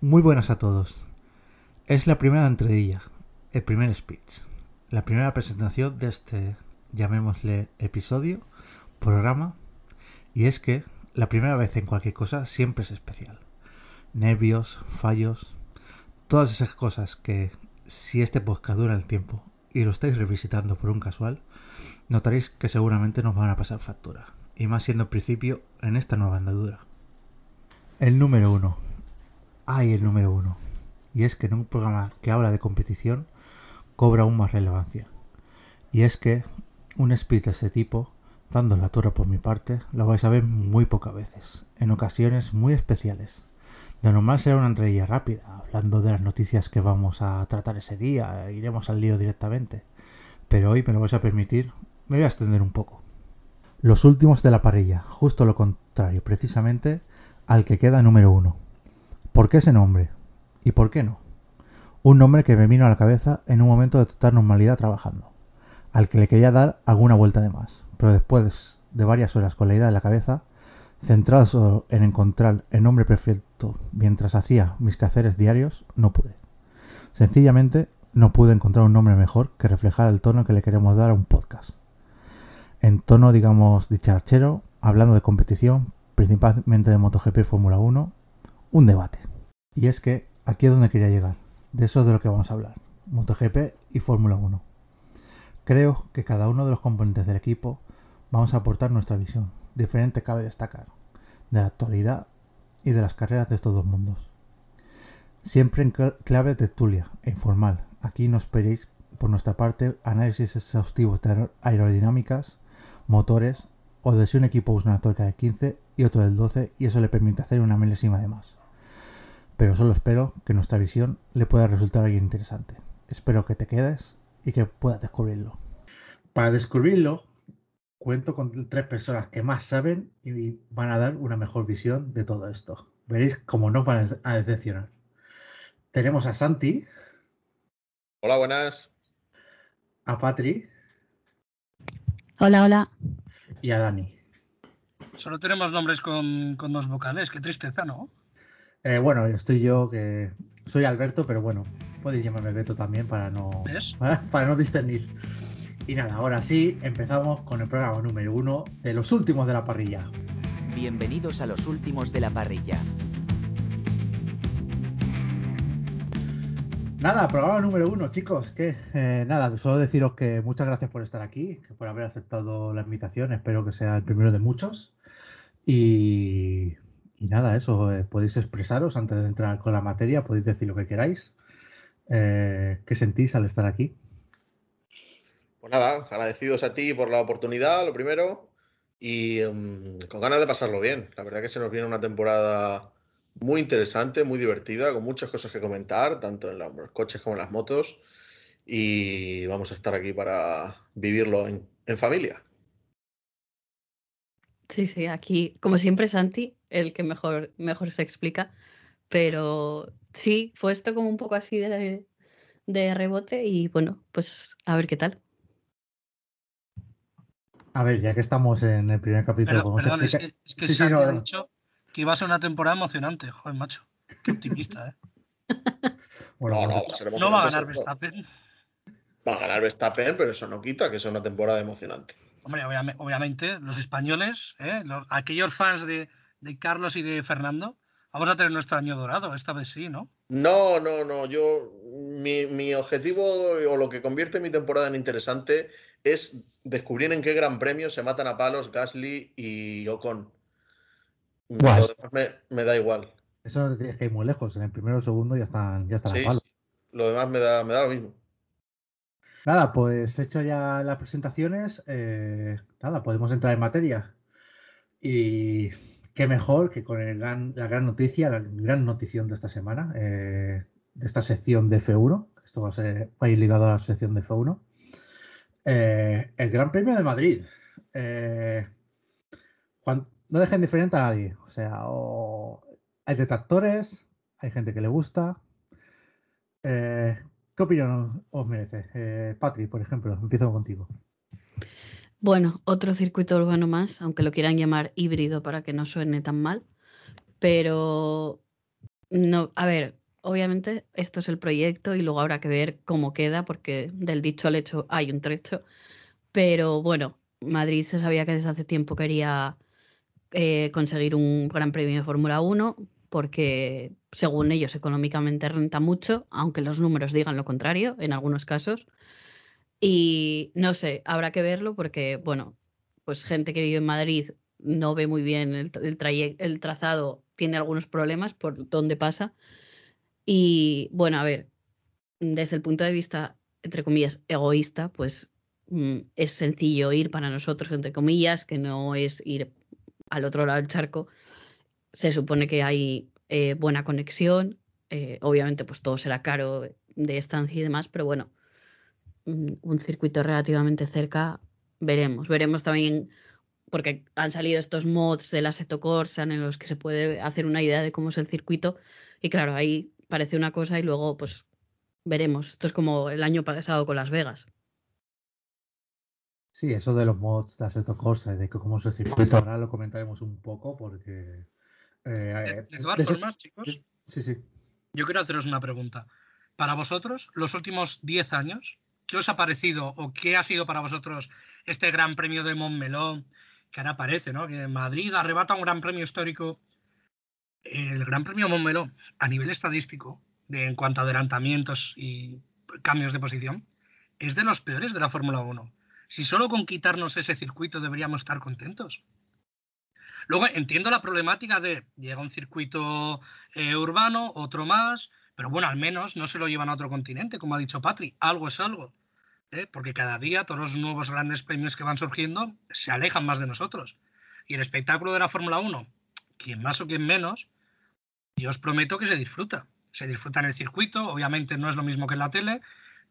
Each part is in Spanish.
Muy buenas a todos. Es la primera entradilla, el primer speech, la primera presentación de este, llamémosle episodio, programa, y es que la primera vez en cualquier cosa siempre es especial. Nervios, fallos, todas esas cosas que si este podcast dura el tiempo y lo estáis revisitando por un casual, notaréis que seguramente nos van a pasar factura, y más siendo el principio en esta nueva andadura. El número uno. Hay el número uno. Y es que en un programa que habla de competición cobra aún más relevancia. Y es que un speech de este tipo, dando la torre por mi parte, lo vais a ver muy pocas veces, en ocasiones muy especiales. De normal será una entrevista rápida, hablando de las noticias que vamos a tratar ese día, iremos al lío directamente. Pero hoy me lo vais a permitir, me voy a extender un poco. Los últimos de la parrilla, justo lo contrario, precisamente al que queda número uno. ¿Por qué ese nombre? ¿Y por qué no? Un nombre que me vino a la cabeza en un momento de total normalidad trabajando, al que le quería dar alguna vuelta de más, pero después de varias horas con la idea en la cabeza, centrado solo en encontrar el nombre perfecto mientras hacía mis quehaceres diarios, no pude. Sencillamente no pude encontrar un nombre mejor que reflejara el tono que le queremos dar a un podcast. En tono, digamos, dicharachero, hablando de competición, principalmente de MotoGP Fórmula 1, un debate. Y es que aquí es donde quería llegar. De eso es de lo que vamos a hablar. MotoGP y Fórmula 1. Creo que cada uno de los componentes del equipo vamos a aportar nuestra visión. Diferente cabe destacar. De la actualidad y de las carreras de estos dos mundos. Siempre en clave tertulia e informal. Aquí no esperéis por nuestra parte análisis exhaustivos de aerodinámicas, motores o de si un equipo usa una tuerca de 15 y otro del 12 y eso le permite hacer una milésima de más. Pero solo espero que nuestra visión le pueda resultar algo interesante. Espero que te quedes y que puedas descubrirlo. Para descubrirlo, cuento con tres personas que más saben y van a dar una mejor visión de todo esto. Veréis cómo no van a decepcionar. Tenemos a Santi. Hola, buenas. A Patri. Hola, hola. Y a Dani. Solo tenemos nombres con, dos vocales, qué tristeza, ¿no? Eh, bueno, estoy yo que soy Alberto, pero bueno, podéis llamarme Alberto también para no, para, no discernir. Y nada, ahora sí, empezamos con el programa número uno de los últimos de la parrilla. Bienvenidos a los últimos de la parrilla. Nada, programa número uno, chicos. Que eh, nada, solo deciros que muchas gracias por estar aquí, que por haber aceptado la invitación. Espero que sea el primero de muchos. Y, nada, eso, eh, podéis expresaros antes de entrar con la materia, podéis decir lo que queráis. Eh, ¿Qué sentís al estar aquí? Pues nada, agradecidos a ti por la oportunidad, lo primero, y em, con ganas de pasarlo bien. La verdad que se nos viene una temporada muy interesante, muy divertida, con muchas cosas que comentar, tanto en los coches como en las motos, y vamos a estar aquí para vivirlo en familia. Sí, sí, aquí, como siempre, Santi, el que mejor, mejor se explica. Pero sí, fue esto como un poco así de, de rebote y bueno, pues a ver qué tal. A ver, ya que estamos en el primer capítulo, ¿cómo se explica? Es que, es que sí, ha dicho que iba a ser una temporada emocionante, joder, macho. Qué optimista, ¿eh? bueno, no, no, no va a ganar Verstappen. Va a ganar Verstappen, pero eso no quita que sea una temporada emocionante. Hombre, obviamente, los españoles, ¿eh? aquellos fans de, Carlos y de Fernando, vamos a tener nuestro año dorado, esta vez sí, ¿no? No, no, no. Yo, mi, objetivo o lo que convierte mi temporada en interesante es descubrir en qué gran premio se matan a palos Gasly y Ocon. Me, da igual. Eso no te tienes que ir muy lejos. En el primero o segundo ya están, ya están a palos. Lo demás me da, me da lo mismo. Nada, pues hecho ya las presentaciones, eh, nada, podemos entrar en materia. Y qué mejor que con el la gran noticia, la gran notición de esta semana, eh, de esta sección de F1. Esto va a, ser, va a ir ligado a la sección de F1. Eh, el Gran Premio de Madrid. no dejen diferente a nadie. O sea, hay detractores, hay gente que le gusta. ¿Qué opinión os merece? Eh, Patri, por ejemplo, empiezo contigo. Bueno, otro circuito urbano más, aunque lo quieran llamar híbrido para que no suene tan mal. Pero No, a ver, obviamente esto es el proyecto y luego habrá que ver cómo queda, porque del dicho al hecho hay un trecho. Pero bueno, Madrid se sabía que desde hace tiempo quería eh, conseguir un gran premio de Fórmula 1, porque según ellos económicamente renta mucho, aunque los números digan lo contrario en algunos casos. Y no sé, habrá que verlo porque, bueno, pues gente que vive en Madrid no ve muy bien el, trazado, tiene algunos problemas por dónde pasa. Y bueno, a ver, desde el punto de vista, entre comillas, egoísta, pues mm, es sencillo ir para nosotros, entre comillas, que no es ir al otro lado del charco. Se supone que hay eh, buena conexión, eh, obviamente pues todo será caro de estancia y demás, pero bueno, mm, un circuito relativamente cerca, veremos. Veremos también porque han salido estos mods de la Seto Corsa en los que se puede hacer una idea de cómo es el circuito. Y claro, ahí parece una cosa y luego pues veremos. Esto es como el año pasado con Las Vegas. Sí, eso de los mods de Assetto Corsa, de cómo es el circuito, ahora lo comentaremos un poco porque... Eh, de todas formas, chicos, sí, sí. yo quiero haceros una pregunta. Para vosotros, los últimos 10 años, ¿qué os ha parecido o qué ha sido para vosotros este Gran Premio de Montmeló? Que ahora parece, ¿no? Que Madrid arrebata un Gran Premio histórico el Gran Premio Montmeló, a nivel estadístico, de, en cuanto a adelantamientos y cambios de posición, es de los peores de la Fórmula 1. Si solo con quitarnos ese circuito deberíamos estar contentos. Luego entiendo la problemática de llega un circuito eh, urbano, otro más, pero bueno, al menos no se lo llevan a otro continente, como ha dicho Patri. Algo es algo. ¿eh? Porque cada día todos los nuevos grandes premios que van surgiendo se alejan más de nosotros. Y el espectáculo de la Fórmula 1, quien más o quien menos, yo os prometo que se disfruta. Se disfruta en el circuito, obviamente no es lo mismo que en la tele,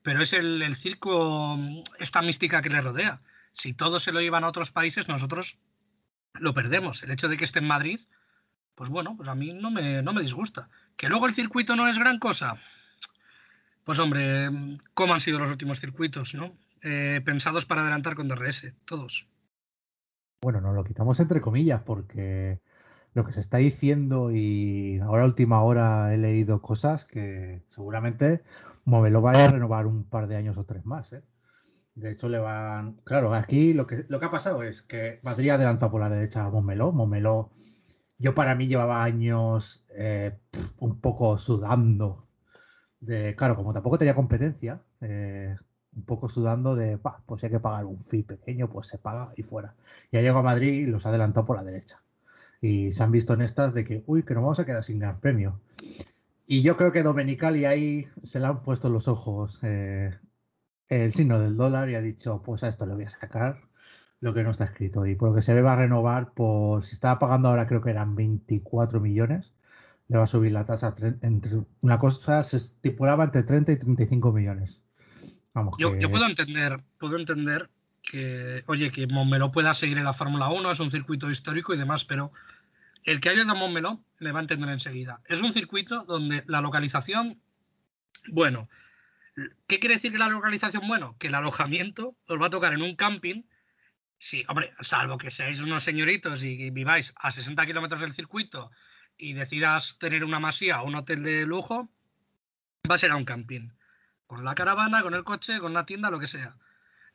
pero es el, circo, esta mística que le rodea. Si todos se lo llevan a otros países, nosotros lo perdemos. El hecho de que esté en Madrid, pues bueno, pues a mí no me, no me disgusta. Que luego el circuito no es gran cosa. Pues hombre, ¿cómo han sido los últimos circuitos, no? Eh, pensados para adelantar con DRS, todos. Bueno, nos lo quitamos entre comillas porque lo que se está diciendo y ahora última hora he leído cosas que seguramente Movelo va a renovar un par de años o tres más. ¿eh? De hecho, le van. Claro, aquí lo que, lo que ha pasado es que Madrid ha adelantado por la derecha a Momeló. Momeló, yo para mí llevaba años eh, un poco sudando. De, claro, como tampoco tenía competencia, eh, un poco sudando de, pues si hay que pagar un fee pequeño, pues se paga y fuera. Y ha llegado a Madrid y los ha adelantado por la derecha y se han visto en estas de que, uy, que nos vamos a quedar sin gran premio. Y yo creo que Domenicali ahí se le han puesto los ojos eh, el signo del dólar y ha dicho, pues a esto le voy a sacar lo que no está escrito. Y por lo que se ve va a renovar por, si estaba pagando ahora creo que eran 24 millones, le va a subir la tasa entre una cosa se estipulaba entre 30 y 35 millones. Vamos, yo, yo puedo entender, puedo entender que, oye, que Montmeló pueda seguir en la Fórmula 1, es un circuito histórico y demás, pero el que haya ido a Montmeló me va a entender enseguida. Es un circuito donde la localización, bueno, ¿qué quiere decir que la localización? Bueno, que el alojamiento os va a tocar en un camping. Sí, hombre, salvo que seáis unos señoritos y viváis a 60 kilómetros del circuito y decidas tener una masía o un hotel de lujo, va a ser a un camping. Con la caravana, con el coche, con una tienda, lo que sea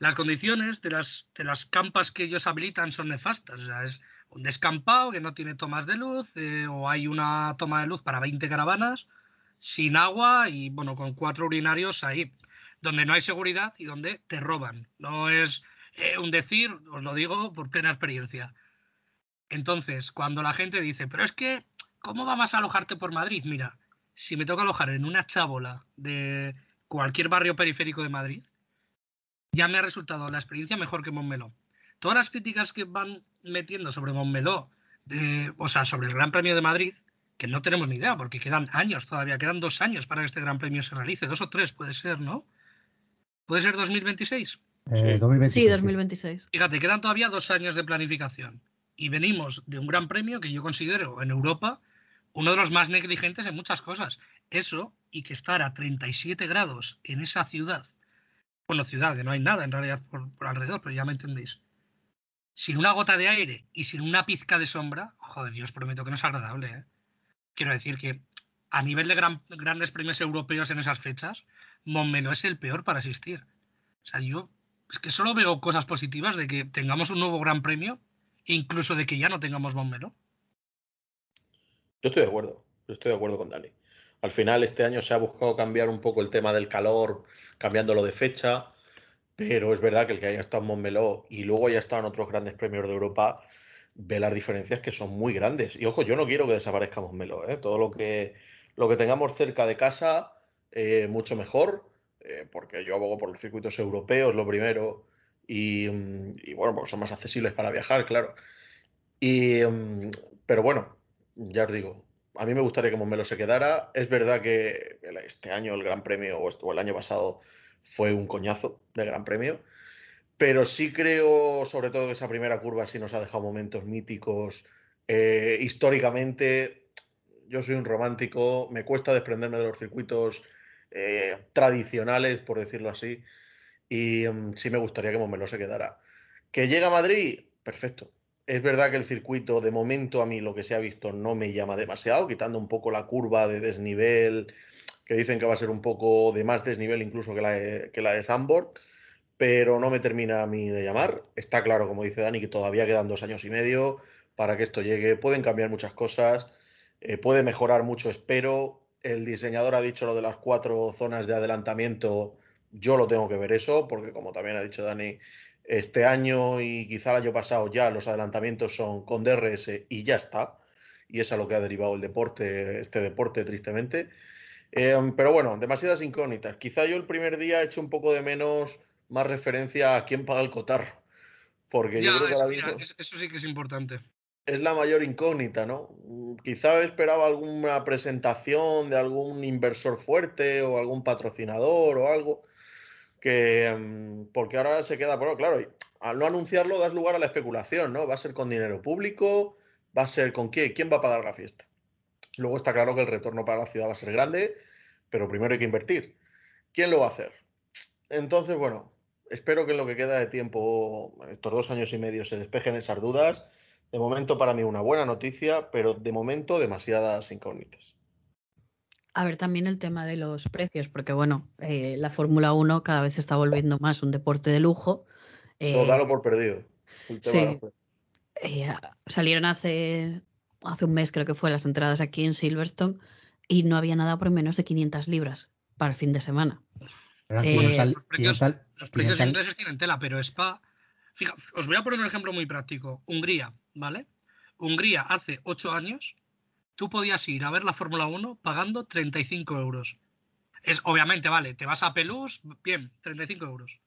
las condiciones de las, de las campas que ellos habilitan son nefastas. O sea, es un descampado que no tiene tomas de luz eh, o hay una toma de luz para 20 caravanas sin agua y bueno, con cuatro urinarios ahí, donde no hay seguridad y donde te roban. No es eh, un decir, os lo digo por plena experiencia. Entonces, cuando la gente dice, pero es que, ¿cómo vamos a alojarte por Madrid? Mira, si me toca alojar en una chábola de cualquier barrio periférico de Madrid, ya me ha resultado la experiencia mejor que Montmeló. Todas las críticas que van metiendo sobre Montmeló, o sea, sobre el Gran Premio de Madrid, que no tenemos ni idea, porque quedan años todavía, quedan dos años para que este Gran Premio se realice, dos o tres puede ser, ¿no? ¿Puede ser 2026? Eh, sí, 2026. Fíjate, quedan todavía dos años de planificación. Y venimos de un Gran Premio que yo considero en Europa uno de los más negligentes en muchas cosas. Eso y que estar a 37 grados en esa ciudad bueno, ciudad, que no hay nada en realidad por, alrededor, pero ya me entendéis. Sin una gota de aire y sin una pizca de sombra, joder, yo os prometo que no es agradable. ¿eh? Quiero decir que a nivel de grandes premios europeos en esas fechas, Montmeló es el peor para asistir. O sea, yo es que solo veo cosas positivas de que tengamos un nuevo gran premio, incluso de que ya no tengamos Montmeló. Yo estoy de acuerdo, yo estoy de acuerdo con Dani. Al final, este año se ha buscado cambiar un poco el tema del calor, cambiándolo de fecha, pero es verdad que el que haya estado en Montmeló y luego haya estado en otros grandes premios de Europa, ve las diferencias que son muy grandes. Y ojo, yo no quiero que desaparezca Montmeló, ¿eh? todo lo que, lo que tengamos cerca de casa, eh, mucho mejor, eh, porque yo abogo por los circuitos europeos, lo primero, y, mm, bueno, porque son más accesibles para viajar, claro. Y, mm, pero bueno, ya os digo, a mí me gustaría que Montmeló se quedara. Es verdad que este año el Gran Premio, o el año pasado, fue un coñazo de Gran Premio. Pero sí creo, sobre todo, que esa primera curva sí nos ha dejado momentos míticos. Eh, históricamente, yo soy un romántico, me cuesta desprenderme de los circuitos eh, tradicionales, por decirlo así. Y mm, sí me gustaría que Montmeló se quedara. ¿Que llega a Madrid? Perfecto. Es verdad que el circuito, de momento, a mí lo que se ha visto no me llama demasiado, quitando un poco la curva de desnivel, que dicen que va a ser un poco de más desnivel incluso que la de, que pero no me termina a mí de llamar. Está claro, como dice Dani, que todavía quedan dos años y medio para que esto llegue. Pueden cambiar muchas cosas, eh, puede mejorar mucho, espero. El diseñador ha dicho lo de las cuatro zonas de adelantamiento. Yo lo tengo que ver eso, porque como también ha dicho Dani, este año y quizá el año pasado ya los adelantamientos son con DRS y ya está. Y es a lo que ha derivado el deporte, este deporte, tristemente. Em, pero bueno, demasiadas incógnitas. Quizá yo el primer día he hecho un poco de menos, más referencia a quién paga el cotarro. Porque yo creo que eso sí que es importante. Es la mayor incógnita, ¿no? Quizá esperaba alguna presentación de algún inversor fuerte o algún patrocinador o algo que em, porque ahora se queda, pero claro, al no anunciarlo das lugar a la especulación, ¿no? Va a ser con dinero público, va a ser con quién, quién va a pagar la fiesta. Luego está claro que el retorno para la ciudad va a ser grande, pero primero hay que invertir. ¿Quién lo va a hacer? Entonces, bueno, espero que en lo que queda de tiempo, estos dos años y medio, se despejen esas dudas. De momento, para mí, una buena noticia, pero de momento, demasiadas incógnitas. A ver, también el tema de los precios, porque bueno, eh, la Fórmula 1 cada vez se está volviendo más un deporte de lujo. Eso, dalo por perdido. Sí, eh, salieron hace, hace un mes, creo que fue, las entradas aquí en Silverstone y no había nada por menos de 500 libras para el fin de semana. Eh, los precios, los precios ingleses tienen tela, pero Spa. Fija, os voy a poner un ejemplo muy práctico. Hungría, ¿vale? Hungría hace ocho años tú podías ir a ver la Fórmula 1 pagando 35 euros. Es, obviamente, vale, te vas a Pelús, bien, 35 euros.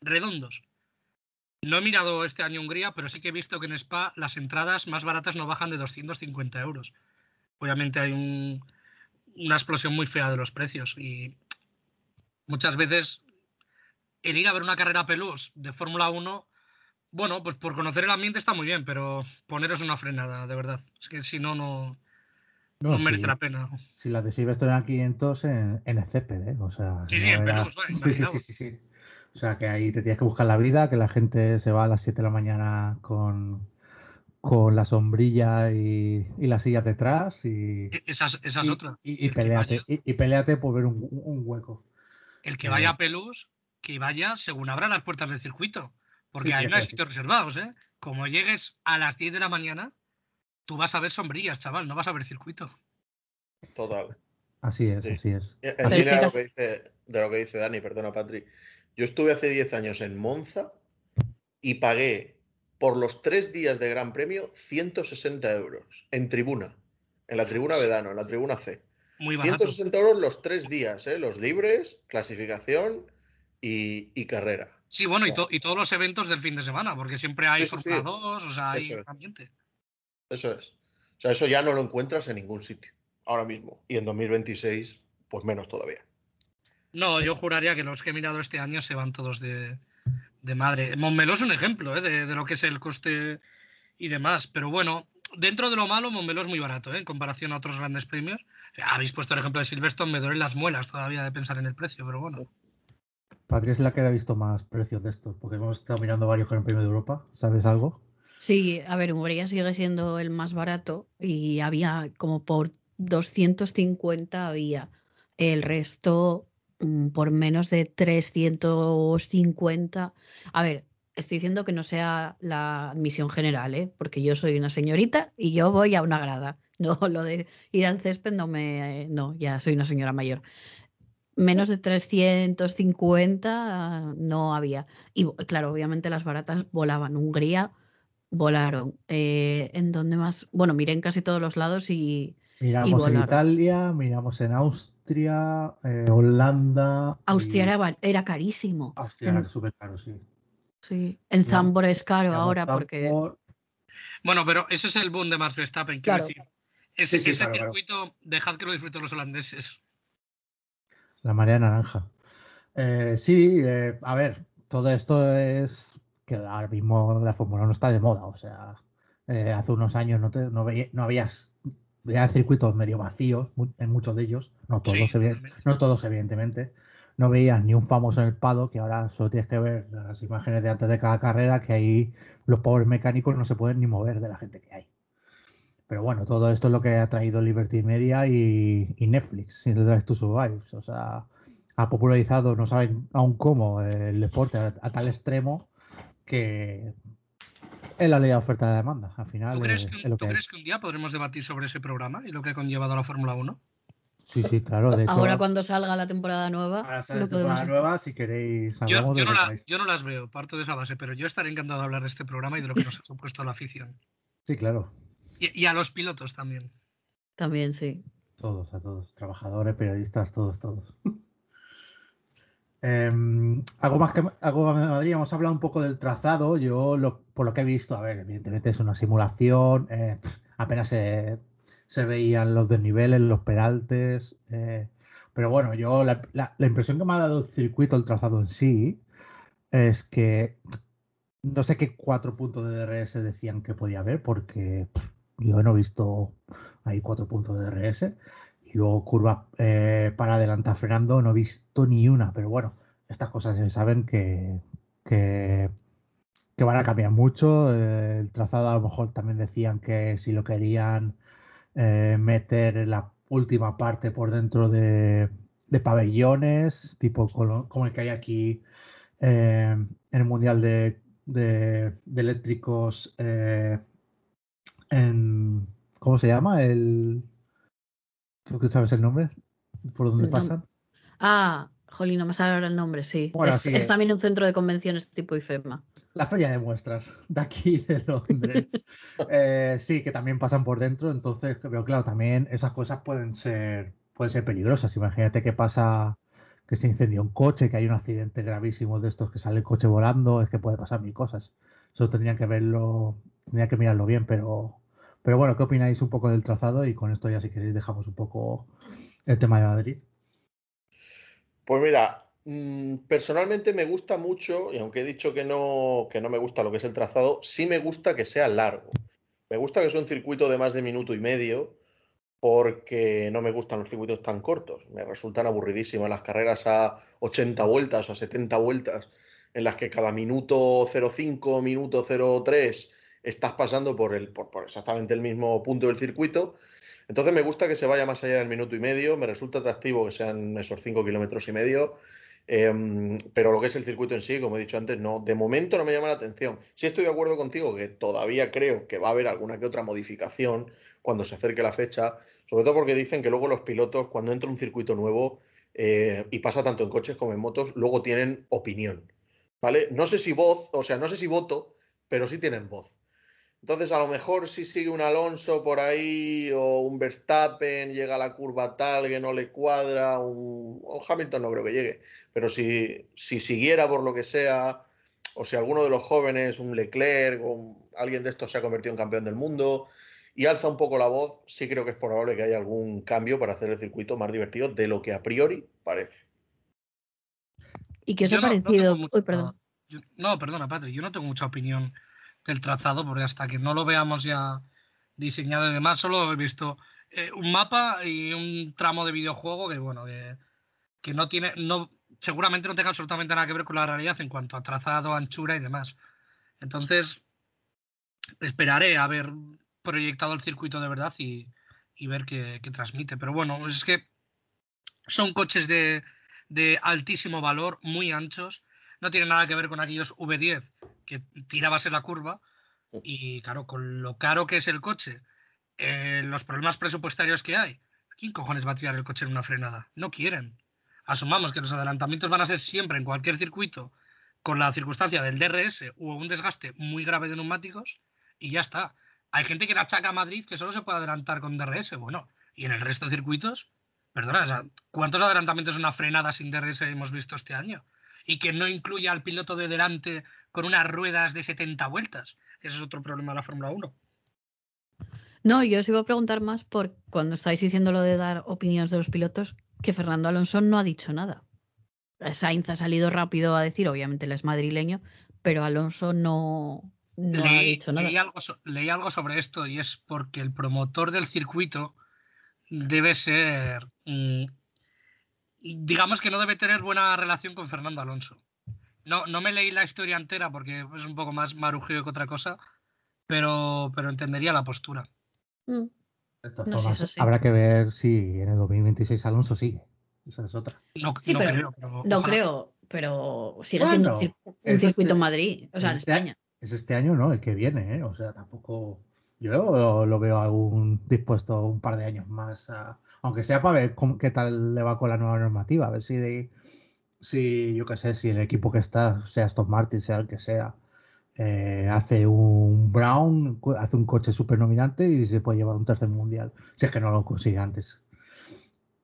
Redondos. No he mirado este año Hungría, pero sí que he visto que en Spa las entradas más baratas no bajan de 250 euros. Obviamente hay una explosión muy fea de los precios y muchas veces el ir a ver una carrera Pelús de Fórmula 1, bueno, pues por conocer el ambiente está muy bien, pero poneros una frenada, de verdad. Es que si no, no, no, merece la pena. Si las de Silvestre eran 500 en, en el césped, ¿eh? O sea, sí, sí, en sí, sí, sí, sí, O sea, que ahí te tienes que buscar la vida, que la gente se va a las 7 de la mañana con, con la sombrilla y, y las sillas detrás y... E, esa es otra. Y, y peleate, y, peleate por ver un, un hueco. El que vaya a Pelús, que vaya según abran las puertas del circuito. Porque ahí no hay sitios reservados, ¿eh? Como llegues a las 10 de la mañana, tú vas a ver sombrillas, chaval, no vas a ver circuito. Total. Así es, así es. En línea de lo, que dice, de lo que dice Dani, perdona, Patri. Yo estuve hace 10 años en Monza y pagué por los tres días de Gran Premio 160 euros en tribuna, en la tribuna Vedano, en la tribuna C. Muy barato. 160 euros los tres días, ¿eh? los libres, clasificación y, carrera. Sí, bueno, y, y, todos los eventos del fin de semana, porque siempre hay sí, o sea, hay ambiente. Eso es. O sea, eso ya no lo encuentras en ningún sitio ahora mismo. Y en 2026, pues menos todavía. No, yo juraría que los que he mirado este año se van todos de, madre. Montmeló es un ejemplo ¿eh? de, lo que es el coste y demás. Pero bueno, dentro de lo malo, Montmeló es muy barato ¿eh? en comparación a otros grandes premios. habéis puesto el ejemplo de Silverstone, me duelen las muelas todavía de pensar en el precio, pero bueno. Patria es la que ha visto más precios de estos, porque hemos estado mirando varios Gran Premios de Europa. ¿Sabes algo? Sí, a ver, Hungría sigue siendo el más barato y había como por 250 había. El resto mm, por menos de 350. A ver, estoy diciendo que no sea la admisión general, ¿eh? porque yo soy una señorita y yo voy a una grada. No, lo de ir al césped no me. No, ya soy una señora mayor. Menos de 350 no había. Y claro, obviamente las baratas volaban. Hungría volaron. Eh, ¿En dónde más? Bueno, miré en casi todos los lados y. Miramos en Italia, miramos en Austria, eh, Holanda. Austria era, era, carísimo. Austria era súper caro, sí. Sí, en Zambor es caro ahora porque. Bueno, pero ese es el boom de Max Verstappen, quiero decir. Ese, circuito, dejad que lo disfruten los holandeses. La marea naranja. Eh, sí, eh, a ver, todo esto es que ahora mismo la Fórmula no está de moda. O sea, eh, hace unos años no, te, no, no habías veía circuitos medio vacíos en muchos de ellos, no todos, no todos evidentemente. No veías ni un famoso en el pado, que ahora solo tienes que ver las imágenes de antes de cada carrera, que ahí los pobres mecánicos no se pueden ni mover de la gente que hay. Pero bueno, todo esto es lo que ha traído Liberty Media y, Netflix, y Drive to Survive. O sea, ha popularizado, no saben aún cómo, el deporte a, tal extremo que es la ley de oferta de demanda. Al final, ¿Tú, crees que, un día podremos debatir sobre ese programa y lo que ha conllevado a la Fórmula 1? Sí, sí, claro. Ahora cuando salga la temporada nueva. la temporada nueva, si queréis. Yo, yo, no yo, no las veo, parto de esa base, pero yo estaré encantado de hablar de este programa y de lo que nos ha supuesto a la afición. Sí, claro. Y, a los pilotos también. También, sí. Todos, a todos. Trabajadores, periodistas, todos, todos. Em, algo más que algo más de Madrid, hemos hablado un poco del trazado. Yo, por lo que he visto, a ver, evidentemente es una simulación, eh, apenas se, veían los desniveles, los peraltes. Eh, pero bueno, yo la, la, impresión que me ha dado el circuito, el trazado en sí, es que no sé qué cuatro puntos de DRS decían que podía haber, porque yo no he visto ahí cuatro puntos de DRS. Y luego curva eh, para adelantar frenando, no he visto ni una. Pero bueno, estas cosas se saben que, que, van a cambiar mucho. Eh, el trazado a lo mejor también decían que si lo querían eh, meter la última parte por dentro de, pabellones, tipo como el que hay aquí en el Mundial de, de eléctricos en, ¿cómo se llama? El, ¿Tú que sabes el nombre? ¿Por dónde pasan? Ah, jolín, no me sale ahora el nombre, sí. es, también un centro de convenciones tipo IFEMA. La feria de muestras de aquí de Londres. Eh, sí, que también pasan por dentro, entonces, pero claro, también esas cosas pueden ser, pueden ser peligrosas. Imagínate que pasa que se incendia un coche, que hay un accidente gravísimo de estos que sale el coche volando, es que puede pasar mil cosas. Eso tendrían que verlo, tendría que mirarlo bien, pero, pero bueno, ¿qué opináis un poco del trazado? Y con esto ya si queréis dejamos un poco el tema de Madrid. Pues mira, personalmente me gusta mucho, y aunque he dicho que no, que no me gusta lo que es el trazado, sí me gusta que sea largo. Me gusta que sea un circuito de más de minuto y medio, porque no me gustan los circuitos tan cortos. Me resultan aburridísimas las carreras a 80 vueltas o a 70 vueltas en las que cada minuto 0,5, minuto 0,3 estás pasando por, el, por, exactamente el mismo punto del circuito. Entonces me gusta que se vaya más allá del minuto y medio, me resulta atractivo que sean esos 5 kilómetros y medio, em, pero lo que es el circuito en sí, como he dicho antes, no, de momento no me llama la atención. Sí estoy de acuerdo contigo que todavía creo que va a haber alguna que otra modificación cuando se acerque la fecha, sobre todo porque dicen que luego los pilotos, cuando entra un circuito nuevo, eh, y pasa tanto en coches como en motos, luego tienen opinión. ¿vale? No sé si voz, o sea, no sé si voto, pero sí tienen voz. Entonces, a lo mejor si sigue un Alonso por ahí o un Verstappen, llega a la curva tal que no le cuadra, un, Hamilton no creo que llegue, pero si, si siguiera por lo que sea, o si alguno de los jóvenes, un Leclerc o alguien de estos se ha convertido en campeón del mundo y alza un poco la voz, sí creo que es probable que haya algún cambio para hacer el circuito más divertido de lo que a priori parece. ¿Y qué os ha parecido? No, perdón. no, perdona, Patri, yo no tengo mucha opinión del trazado, porque hasta que no lo veamos ya diseñado y demás, solo he visto eh, un mapa y un tramo de videojuego que, bueno, que, no tiene, no, seguramente no tenga absolutamente nada que ver con la realidad en cuanto a trazado, anchura y demás. Entonces, esperaré a ver proyectado el circuito de verdad y, y ver qué, qué transmite. Pero bueno, es que son coches de, de altísimo valor, muy anchos. No tiene nada que ver con aquellos V10 que tirabas en la curva. Y claro, con lo caro que es el coche, eh, los problemas presupuestarios que hay, ¿quién cojones va a tirar el coche en una frenada? No quieren. Asumamos que los adelantamientos van a ser siempre en cualquier circuito con la circunstancia del DRS o un desgaste muy grave de neumáticos y ya está. Hay gente que le achaca a Madrid que solo se puede adelantar con DRS. Bueno, y en el resto de circuitos, perdona, ¿cuántos adelantamientos en una frenada sin DRS hemos visto este año? Y que no incluya al piloto de delante con unas ruedas de 70 vueltas. Ese es otro problema de la Fórmula 1. No, yo os iba a preguntar más por cuando estáis diciendo lo de dar opiniones de los pilotos, que Fernando Alonso no ha dicho nada. Sainz ha salido rápido a decir, obviamente él es madrileño, pero Alonso no, no ha dicho nada. Leí algo, leí algo, sobre esto y es porque el promotor del circuito debe ser, mmm, digamos que no debe tener buena relación con Fernando Alonso. No, no me leí la historia entera porque es un poco más marujeo que otra cosa, pero, pero entendería la postura. Mm. De todas No sé, formas, eso sí. habrá que ver si en el 2026 Alonso sigue. Esa es otra. No, Sí, no pero- creo, pero No ojalá. creo, pero sigue siendo un, Bueno, cir- un es circuito este- en Madrid, o sea, en es este- España. Es este año, ¿no? El que viene, ¿eh? O sea, tampoco. Yo lo, veo aún dispuesto un par de años más, a- aunque sea para ver qué tal le va con la nueva normativa, a ver si, de- si yo qué sé, si el equipo que está, sea Aston Martin, sea el que sea, eh, hace un Brown, hace un coche super dominante y se puede llevar un tercer mundial, si es que no lo consigue antes.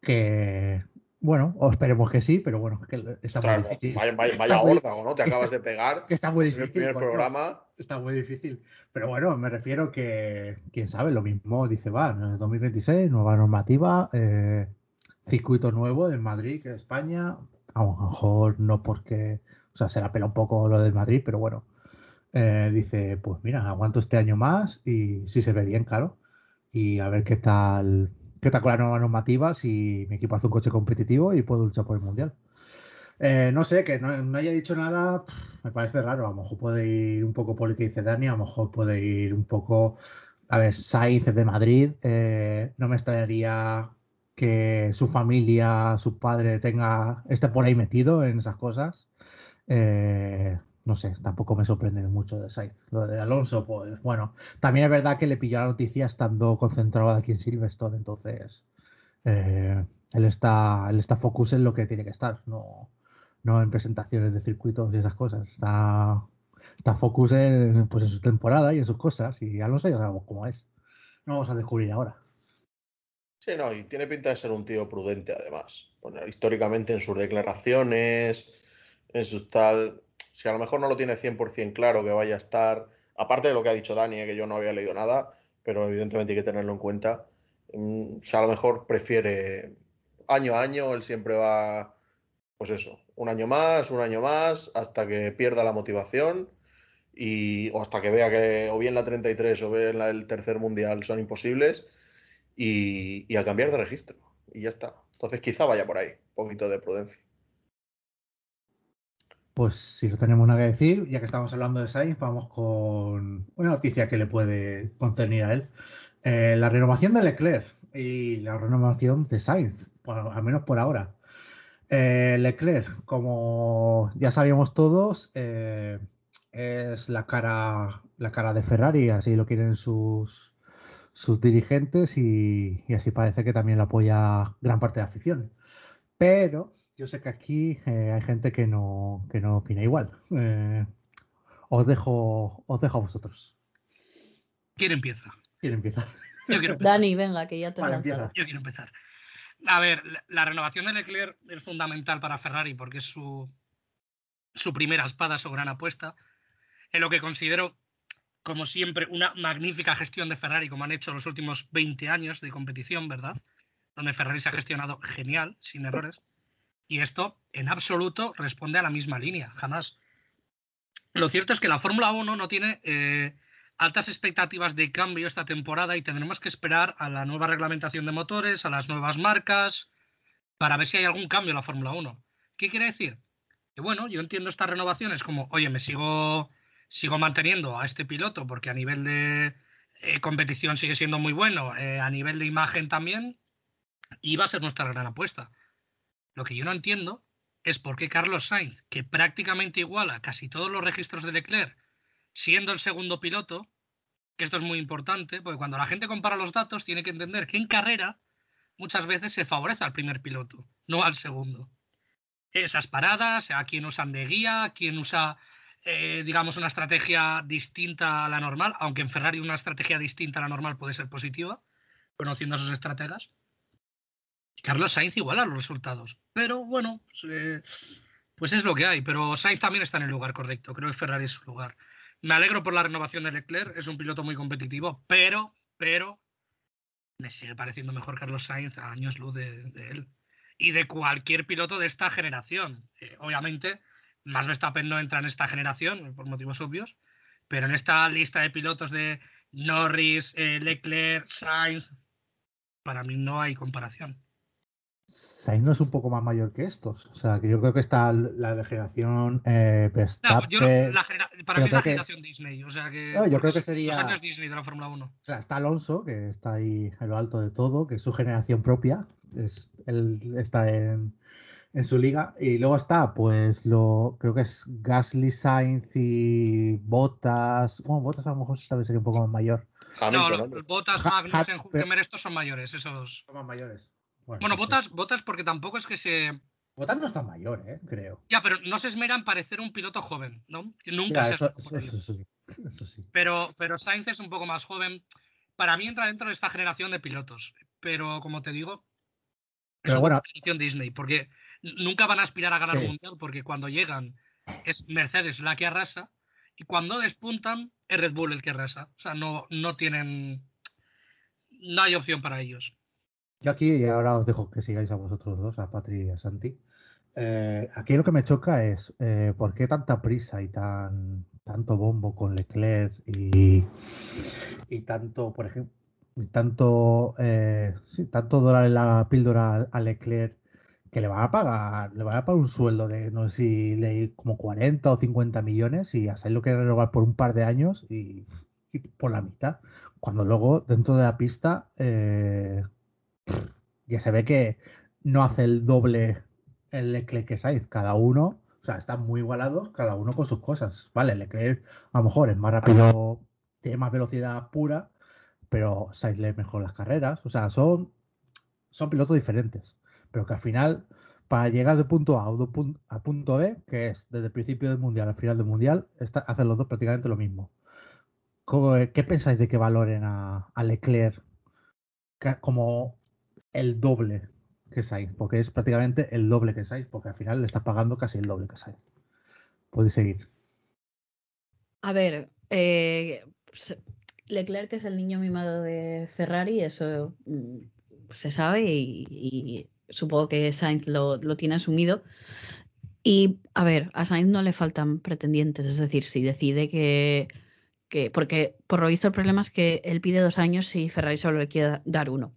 Que, bueno, o esperemos que sí, pero bueno, que está Claro, muy difícil. vaya, vaya, vaya muy- ¿no? Te acabas de pegar que está muy en difícil. el primer programa. Está muy difícil. Pero bueno, me refiero que, quién sabe, lo mismo dice, va, en el 2026, nueva normativa, eh, circuito nuevo en Madrid, que en España. A lo mejor no porque, o sea, se la pela un poco lo del Madrid, pero bueno. eh, dice, pues mira, aguanto este año más y si se ve bien, claro. Y a ver qué tal, qué tal con la nueva normativa, si mi equipo hace un coche competitivo y puedo luchar por el mundial. Eh, no sé, que no, haya dicho nada, me parece raro. A lo mejor puede ir un poco por lo que dice Dani, a lo mejor puede ir un poco. A ver, Sainz es de Madrid, eh, no me extrañaría que su familia, su padre tenga esté por ahí metido en esas cosas. Eh, no sé, tampoco me sorprende mucho de Sainz. Lo de Alonso, pues bueno, también es verdad que le pilló la noticia estando concentrado aquí en Silverstone, entonces eh, él está, él está focus en lo que tiene que estar, no, no en presentaciones de circuitos y esas cosas. Está, está focus en, pues, en su temporada y en sus cosas. Y Alonso ya sabemos cómo es. No vamos a descubrir ahora. Sí, no, y tiene pinta de ser un tío prudente además. Bueno, históricamente en sus declaraciones, en sus tal, si a lo mejor no lo tiene 100% claro que vaya a estar, aparte de lo que ha dicho Dani, eh, que yo no había leído nada, pero evidentemente hay que tenerlo en cuenta, mm, si a lo mejor prefiere año a año, él siempre va, pues eso, un año más, un año más, hasta que pierda la motivación y, o hasta que vea que o bien la 33 o bien el tercer mundial son imposibles y, y a cambiar de registro. Y ya está. Entonces quizá vaya por ahí, un poquito de prudencia. Pues si no tenemos nada que decir, ya que estamos hablando de Sainz, vamos con una noticia que le puede contenir a él. Eh, la renovación de Leclerc y la renovación de Sainz, al menos por ahora. Eh, Leclerc, como ya sabíamos todos, eh, es la cara, la cara de Ferrari, así lo quieren sus, sus dirigentes y, y así parece que también lo apoya gran parte de la afición. Pero yo sé que aquí eh, hay gente que no, que no opina igual. Eh, os dejo, os dejo a vosotros. ¿Quién empieza? ¿Quién empieza? Yo quiero empezar. Dani, venga, que ya te Vale. Yo quiero empezar. A ver, la, la renovación de Leclerc es fundamental para Ferrari porque es su, su primera espada, su gran apuesta. En lo que considero, como siempre, una magnífica gestión de Ferrari, como han hecho los últimos 20 años de competición, ¿verdad? Donde Ferrari se ha gestionado genial, sin errores. Y esto, en absoluto, responde a la misma línea, jamás. Lo cierto es que la Fórmula 1 no tiene eh, altas expectativas de cambio esta temporada y tendremos que esperar a la nueva reglamentación de motores, a las nuevas marcas, para ver si hay algún cambio en la Fórmula 1. ¿Qué quiere decir? Que bueno, yo entiendo estas renovaciones como, oye, me sigo, sigo manteniendo a este piloto porque a nivel de eh, competición sigue siendo muy bueno, eh, a nivel de imagen también, y va a ser nuestra gran apuesta. Lo que yo no entiendo es por qué Carlos Sainz, que prácticamente iguala casi todos los registros de Leclerc, siendo el segundo piloto, que esto es muy importante, porque cuando la gente compara los datos tiene que entender que en carrera muchas veces se favorece al primer piloto, no al segundo. Esas paradas, a quien usan de guía, a quien usa, eh, digamos, una estrategia distinta a la normal, aunque en Ferrari una estrategia distinta a la normal puede ser positiva, conociendo a sus estrategas. Carlos Sainz iguala los resultados. Pero bueno, pues, pues, es lo que hay. Pero Sainz también está en el lugar correcto. Creo que Ferrari es su lugar. Me alegro por la renovación de Leclerc. Es un piloto muy competitivo. Pero, pero, me sigue pareciendo mejor Carlos Sainz a años luz de, él. Y de cualquier piloto de esta generación. Eh, obviamente, más Verstappen no entra en esta generación, por motivos obvios. Pero en esta lista de pilotos de Norris, eh, Leclerc, Sainz, para mí no hay comparación. Sainz no es un poco más mayor que estos. O sea, que yo creo que está la generación eh, para mí es la generación Disney. O sea, que. yo creo que sería. Los años Disney de la Fórmula 1. O sea, está Alonso, que está ahí en lo alto de todo, que es su generación propia. Es, él está en, en su liga. Y luego está, pues, lo creo que es Gasly, Sainz y Bottas. Bueno, Bottas a lo mejor tal vez sería un poco más mayor. no, los Bottas, Magnussen, Hülkenberg, estos son mayores. Esos... Son más mayores. Bueno, botas, botas porque tampoco es que se. Botas no está mayor, ¿eh? creo. Ya, pero no se esmeran parecer un piloto joven, ¿no? Nunca se eso, sí, eso, sí. Pero, pero Sainz es un poco más joven. Para mí entra dentro de esta generación de pilotos. Pero como te digo, es pero bueno, generación Disney, porque nunca van a aspirar a ganar un mundial, porque cuando llegan es Mercedes la que arrasa, y cuando despuntan es Red Bull el que arrasa. O sea, no, no tienen. No hay opción para ellos. Yo aquí, y ahora os dejo que sigáis a vosotros dos, a Patri y a Santi. Eh, aquí lo que me choca es eh, por qué tanta prisa y tan tanto bombo con Leclerc y, y tanto, por ejemplo, y tanto, eh, tanto dólar en la píldora a Leclerc que le van a pagar, le van a pagar un sueldo de no sé si leí como 40 o 50 millones y a lo quiere renovar por un par de años y, y, por la mitad. Cuando luego dentro de la pista eh, ya se ve que no hace el doble el Leclerc que Sainz, cada uno, o sea, están muy igualados, cada uno con sus cosas. Vale, Leclerc a lo mejor es más rápido, tiene más velocidad pura, pero Sainz lee mejor las carreras, o sea, son, son pilotos diferentes, pero que al final, para llegar de punto A a punto B, que es desde el principio del mundial al final del mundial, hacen los dos prácticamente lo mismo. ¿Qué pensáis de que valoren a, a Leclerc como el doble que Sainz, porque es prácticamente el doble que Sainz, porque al final le está pagando casi el doble que Sainz. Puedes seguir. A ver, eh, Leclerc es el niño mimado de Ferrari, eso mm, se sabe y, supongo que Sainz lo, tiene asumido. Y a ver, a Sainz no le faltan pretendientes, es decir, si decide que, que, porque por lo visto el problema es que él pide dos años y Ferrari solo le quiere dar uno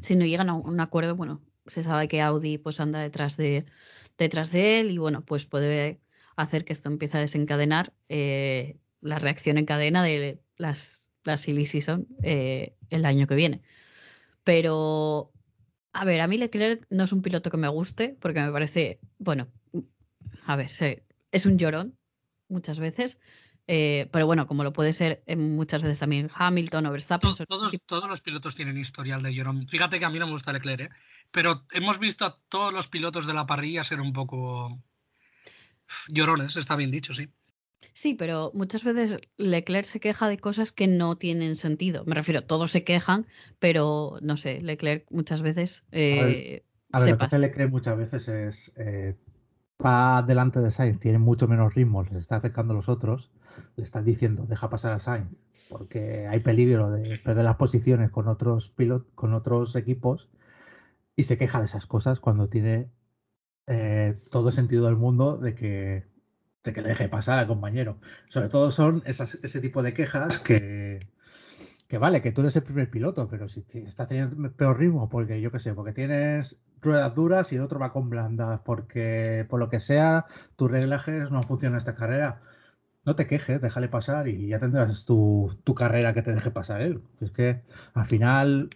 si no llegan a un acuerdo, bueno, se sabe que Audi pues anda detrás de, detrás de él y bueno, pues puede hacer que esto empiece a desencadenar eh, la reacción en cadena de las, las silly season eh, el año que viene. Pero, a ver, a mí Leclerc no es un piloto que me guste porque me parece, bueno, a ver, es un llorón muchas veces, eh, pero bueno, como lo puede ser muchas veces también Hamilton o Verstappen. Todos, todos, los pilotos tienen historial de llorón. Fíjate que a mí no me gusta Leclerc, ¿eh? pero hemos visto a todos los pilotos de la parrilla ser un poco llorones, está bien dicho, sí. Sí, pero muchas veces Leclerc se queja de cosas que no tienen sentido. Me refiero, todos se quejan, pero no sé, Leclerc muchas veces. Eh, a ver, lo que hace Leclerc muchas veces es. Eh, va delante de Sainz, tiene mucho menos ritmo, se está acercando a los otros le están diciendo deja pasar a Sainz porque hay peligro de perder las posiciones con otros pilotos, con otros equipos y se queja de esas cosas cuando tiene eh, todo sentido del mundo de que, de que le deje pasar al compañero. Sobre todo son ese tipo de quejas que, que vale, que tú eres el primer piloto, pero si estás teniendo peor ritmo, porque yo qué sé, porque tienes ruedas duras y el otro va con blandas, porque por lo que sea, tus reglajes no funcionan en esta carrera no te quejes, déjale pasar y ya tendrás tu, tu carrera que te deje pasar él. Es que al final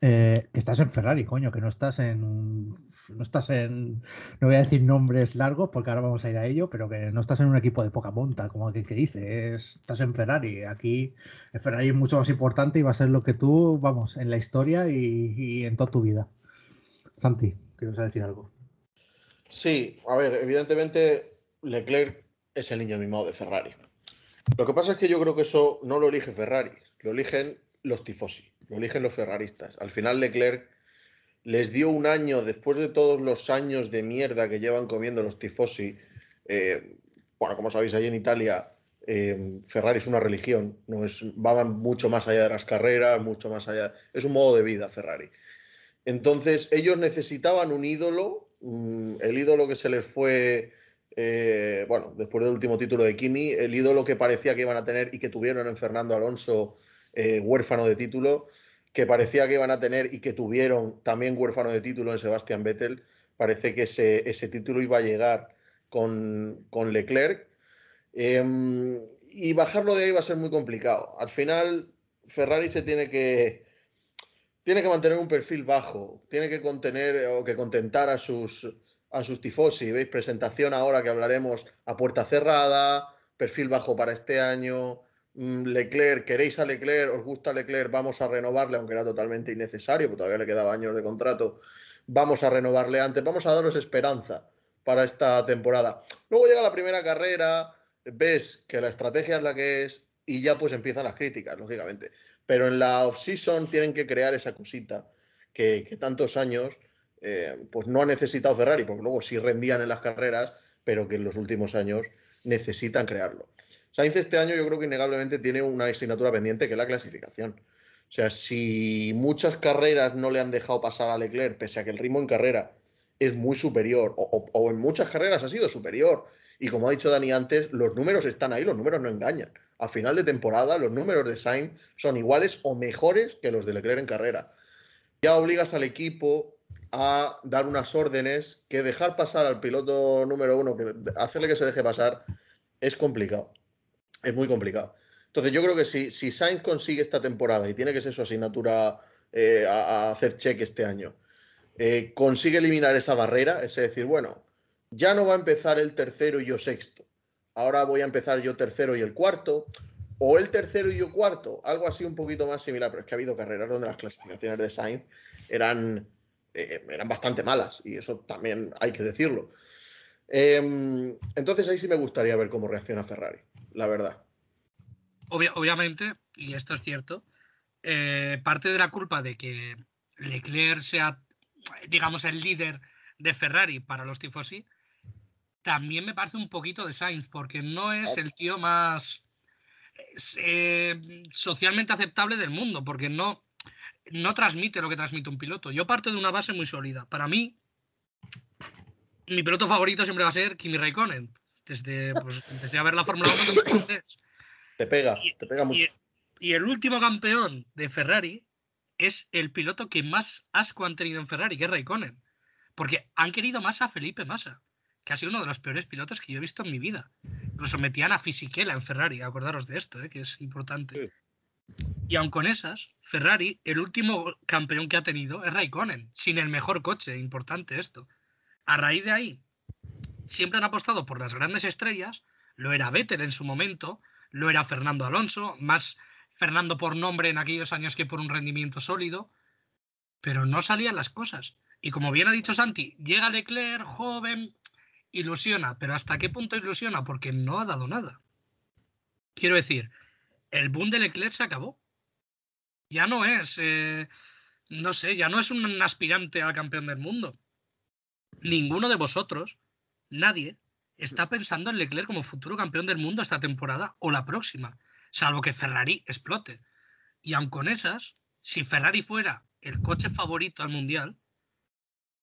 eh, que estás en Ferrari, coño, que no estás en no estás en no voy a decir nombres largos porque ahora vamos a ir a ello, pero que no estás en un equipo de poca monta, como que, que dice, estás en Ferrari. Aquí el Ferrari es mucho más importante y va a ser lo que tú, vamos, en la historia y, y en toda tu vida. Santi, ¿quieres decir algo? Sí, a ver, evidentemente Leclerc es el niño mimado de Ferrari. Lo que pasa es que yo creo que eso no lo elige Ferrari, lo eligen los tifosi, lo eligen los ferraristas. Al final Leclerc les dio un año, después de todos los años de mierda que llevan comiendo los tifosi, eh, bueno, como sabéis, ahí en Italia eh, Ferrari es una religión, no es, va mucho más allá de las carreras, mucho más allá, es un modo de vida Ferrari. Entonces ellos necesitaban un ídolo, mm, el ídolo que se les fue, eh, bueno, después del último título de Kimi, el ídolo que parecía que iban a tener y que tuvieron en Fernando Alonso, huérfano de título, que parecía que iban a tener y que tuvieron también huérfano de título en Sebastian Vettel, parece que ese, ese título iba a llegar con, con Leclerc. Eh, y bajarlo de ahí va a ser muy complicado. Al final, Ferrari se tiene que, tiene que mantener un perfil bajo, tiene que contener o que contentar a sus, a sus tifosi. ¿Veis? Presentación ahora que hablaremos a puerta cerrada, perfil bajo para este año, Leclerc, queréis a Leclerc, os gusta Leclerc, vamos a renovarle, aunque era totalmente innecesario, porque todavía le quedaba años de contrato, vamos a renovarle antes, vamos a daros esperanza para esta temporada. Luego llega la primera carrera, ves que la estrategia es la que es y ya pues empiezan las críticas, lógicamente. Pero en la off-season tienen que crear esa cosita que, tantos años eh, pues no ha necesitado Ferrari, porque luego sí rendían en las carreras, pero que en los últimos años necesitan crearlo. Sainz este año yo creo que innegablemente tiene una asignatura pendiente que es la clasificación. O sea, si muchas carreras no le han dejado pasar a Leclerc, pese a que el ritmo en carrera es muy superior, o, en muchas carreras ha sido superior, y como ha dicho Dani antes, los números están ahí, los números no engañan. A final de temporada, los números de Sainz son iguales o mejores que los de Leclerc en carrera. Ya obligas al equipo a dar unas órdenes que dejar pasar al piloto número uno, que hacerle que se deje pasar, es complicado es muy complicado. Entonces yo creo que si, Sainz consigue esta temporada y tiene que ser su asignatura eh, a, hacer check este año, eh, consigue eliminar esa barrera, es decir, bueno, ya no va a empezar el tercero y yo sexto, ahora voy a empezar yo tercero y el cuarto, o el tercero y yo cuarto, algo así un poquito más similar, pero es que ha habido carreras donde las clasificaciones de Sainz eran, eh, eran bastante malas y eso también hay que decirlo. Em, entonces ahí sí me gustaría ver cómo reacciona Ferrari la verdad. obviamente, y esto es cierto, eh, parte de la culpa de que Leclerc sea, digamos, el líder de Ferrari para los tifosi, también me parece un poquito de Sainz, porque no es el tío más eh, socialmente aceptable del mundo, porque no, no transmite lo que transmite un piloto. Yo parto de una base muy sólida. Para mí, mi piloto favorito siempre va a ser Kimi Raikkonen, desde pues empecé a ver la Fórmula 1 Te pega, te pega mucho. Y, el último campeón de Ferrari es el piloto que más asco han tenido en Ferrari, que es Raikkonen. Porque han querido más a Felipe Massa, que ha sido uno de los peores pilotos que yo he visto en mi vida. Lo sometían a Fisichella en Ferrari, acordaros de esto, ¿eh? que es importante. Y aun con esas, Ferrari, el último campeón que ha tenido es Raikkonen, sin el mejor coche, importante esto. A raíz de ahí, siempre han apostado por las grandes estrellas, lo era Vettel en su momento, lo era Fernando Alonso, más Fernando por nombre en aquellos años que por un rendimiento sólido, pero no salían las cosas. Y como bien ha dicho Santi, llega Leclerc, joven, ilusiona, pero ¿hasta qué punto ilusiona? Porque no ha dado nada. Quiero decir, el boom de Leclerc se acabó. Ya no es, eh, no sé, ya no es un aspirante al campeón del mundo. Ninguno de vosotros nadie está pensando en Leclerc como futuro campeón del mundo esta temporada o la próxima, salvo que Ferrari explote. Y aun con esas, si Ferrari fuera el coche favorito al mundial,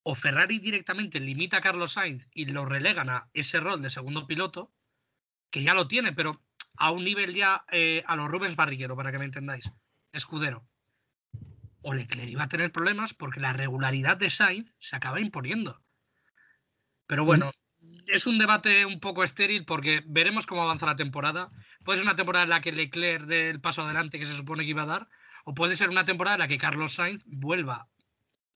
o Ferrari directamente limita a Carlos Sainz y lo relegan a ese rol de segundo piloto, que ya lo tiene, pero a un nivel ya eh, a los Rubens Barriguero, para que me entendáis, escudero. O Leclerc iba a tener problemas porque la regularidad de Sainz se acaba imponiendo. Pero bueno, es un debate un poco estéril porque veremos cómo avanza la temporada. Puede ser una temporada en la que Leclerc dé el paso adelante que se supone que iba a dar, o puede ser una temporada en la que Carlos Sainz vuelva,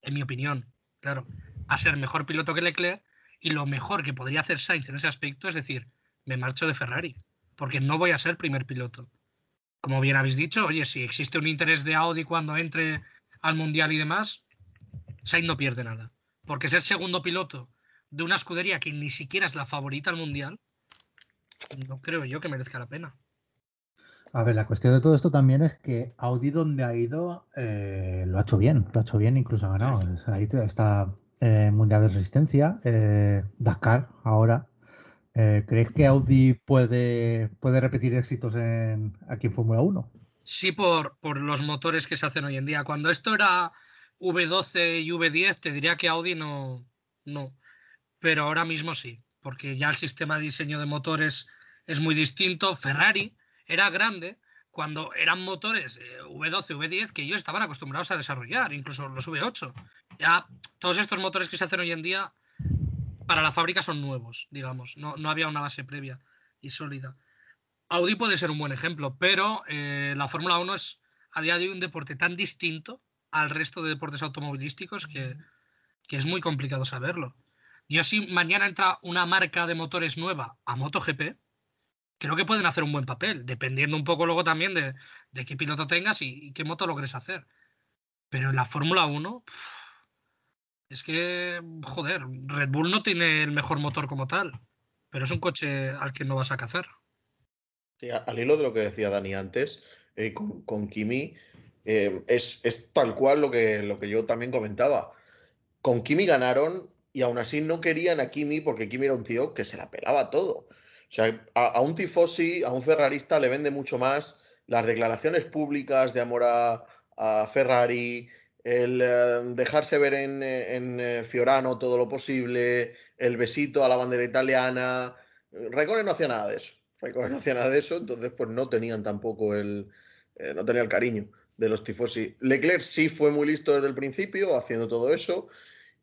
en mi opinión, claro, a ser mejor piloto que Leclerc y lo mejor que podría hacer Sainz en ese aspecto es decir, me marcho de Ferrari, porque no voy a ser primer piloto. Como bien habéis dicho, oye, si existe un interés de Audi cuando entre al Mundial y demás, Sainz no pierde nada. Porque ser segundo piloto de una escudería que ni siquiera es la favorita al Mundial, no creo yo que merezca la pena. A ver, la cuestión de todo esto también es que Audi donde ha ido eh, lo ha hecho bien, lo ha hecho bien, incluso ha ganado. Ahí está eh, Mundial de Resistencia, eh, Dakar ahora. ¿Crees que Audi puede, puede repetir éxitos en, aquí en Fórmula 1? Sí, por, por los motores que se hacen hoy en día. Cuando esto era V12 y V10, te diría que Audi no, no. Pero ahora mismo sí, porque ya el sistema de diseño de motores es muy distinto. Ferrari era grande cuando eran motores V12, eh, V10 que ellos estaban acostumbrados a desarrollar, incluso los V8. Ya todos estos motores que se hacen hoy en día para la fábrica son nuevos, digamos. No, había una base previa y sólida. Audi puede ser un buen ejemplo, pero eh, la Fórmula 1 es a día de hoy un deporte tan distinto al resto de deportes automovilísticos que es muy complicado saberlo. Yo si mañana entra una marca de motores nueva a MotoGP, creo que pueden hacer un buen papel, dependiendo un poco luego también de, qué piloto tengas y, qué moto logres hacer. Pero en la Fórmula 1, es que, joder, Red Bull no tiene el mejor motor como tal, pero es un coche al que no vas a cazar. Sí, al hilo de lo que decía Dani antes, eh, con, Kimi, eh, es, es, tal cual lo que, lo que yo también comentaba. Con Kimi ganaron y aún así no querían a Kimi porque Kimi era un tío que se la pelaba todo. O sea, a, un tifosi, a un ferrarista le vende mucho más las declaraciones públicas de amor a, Ferrari, el eh, dejarse ver en, eh, Fiorano todo lo posible, el besito a la bandera italiana. Raikkonen no hacía nada de eso. Raikkonen no hacía nada de eso, entonces pues no tenían tampoco el, eh, no tenía el cariño de los tifosi. Leclerc sí fue muy listo desde el principio haciendo todo eso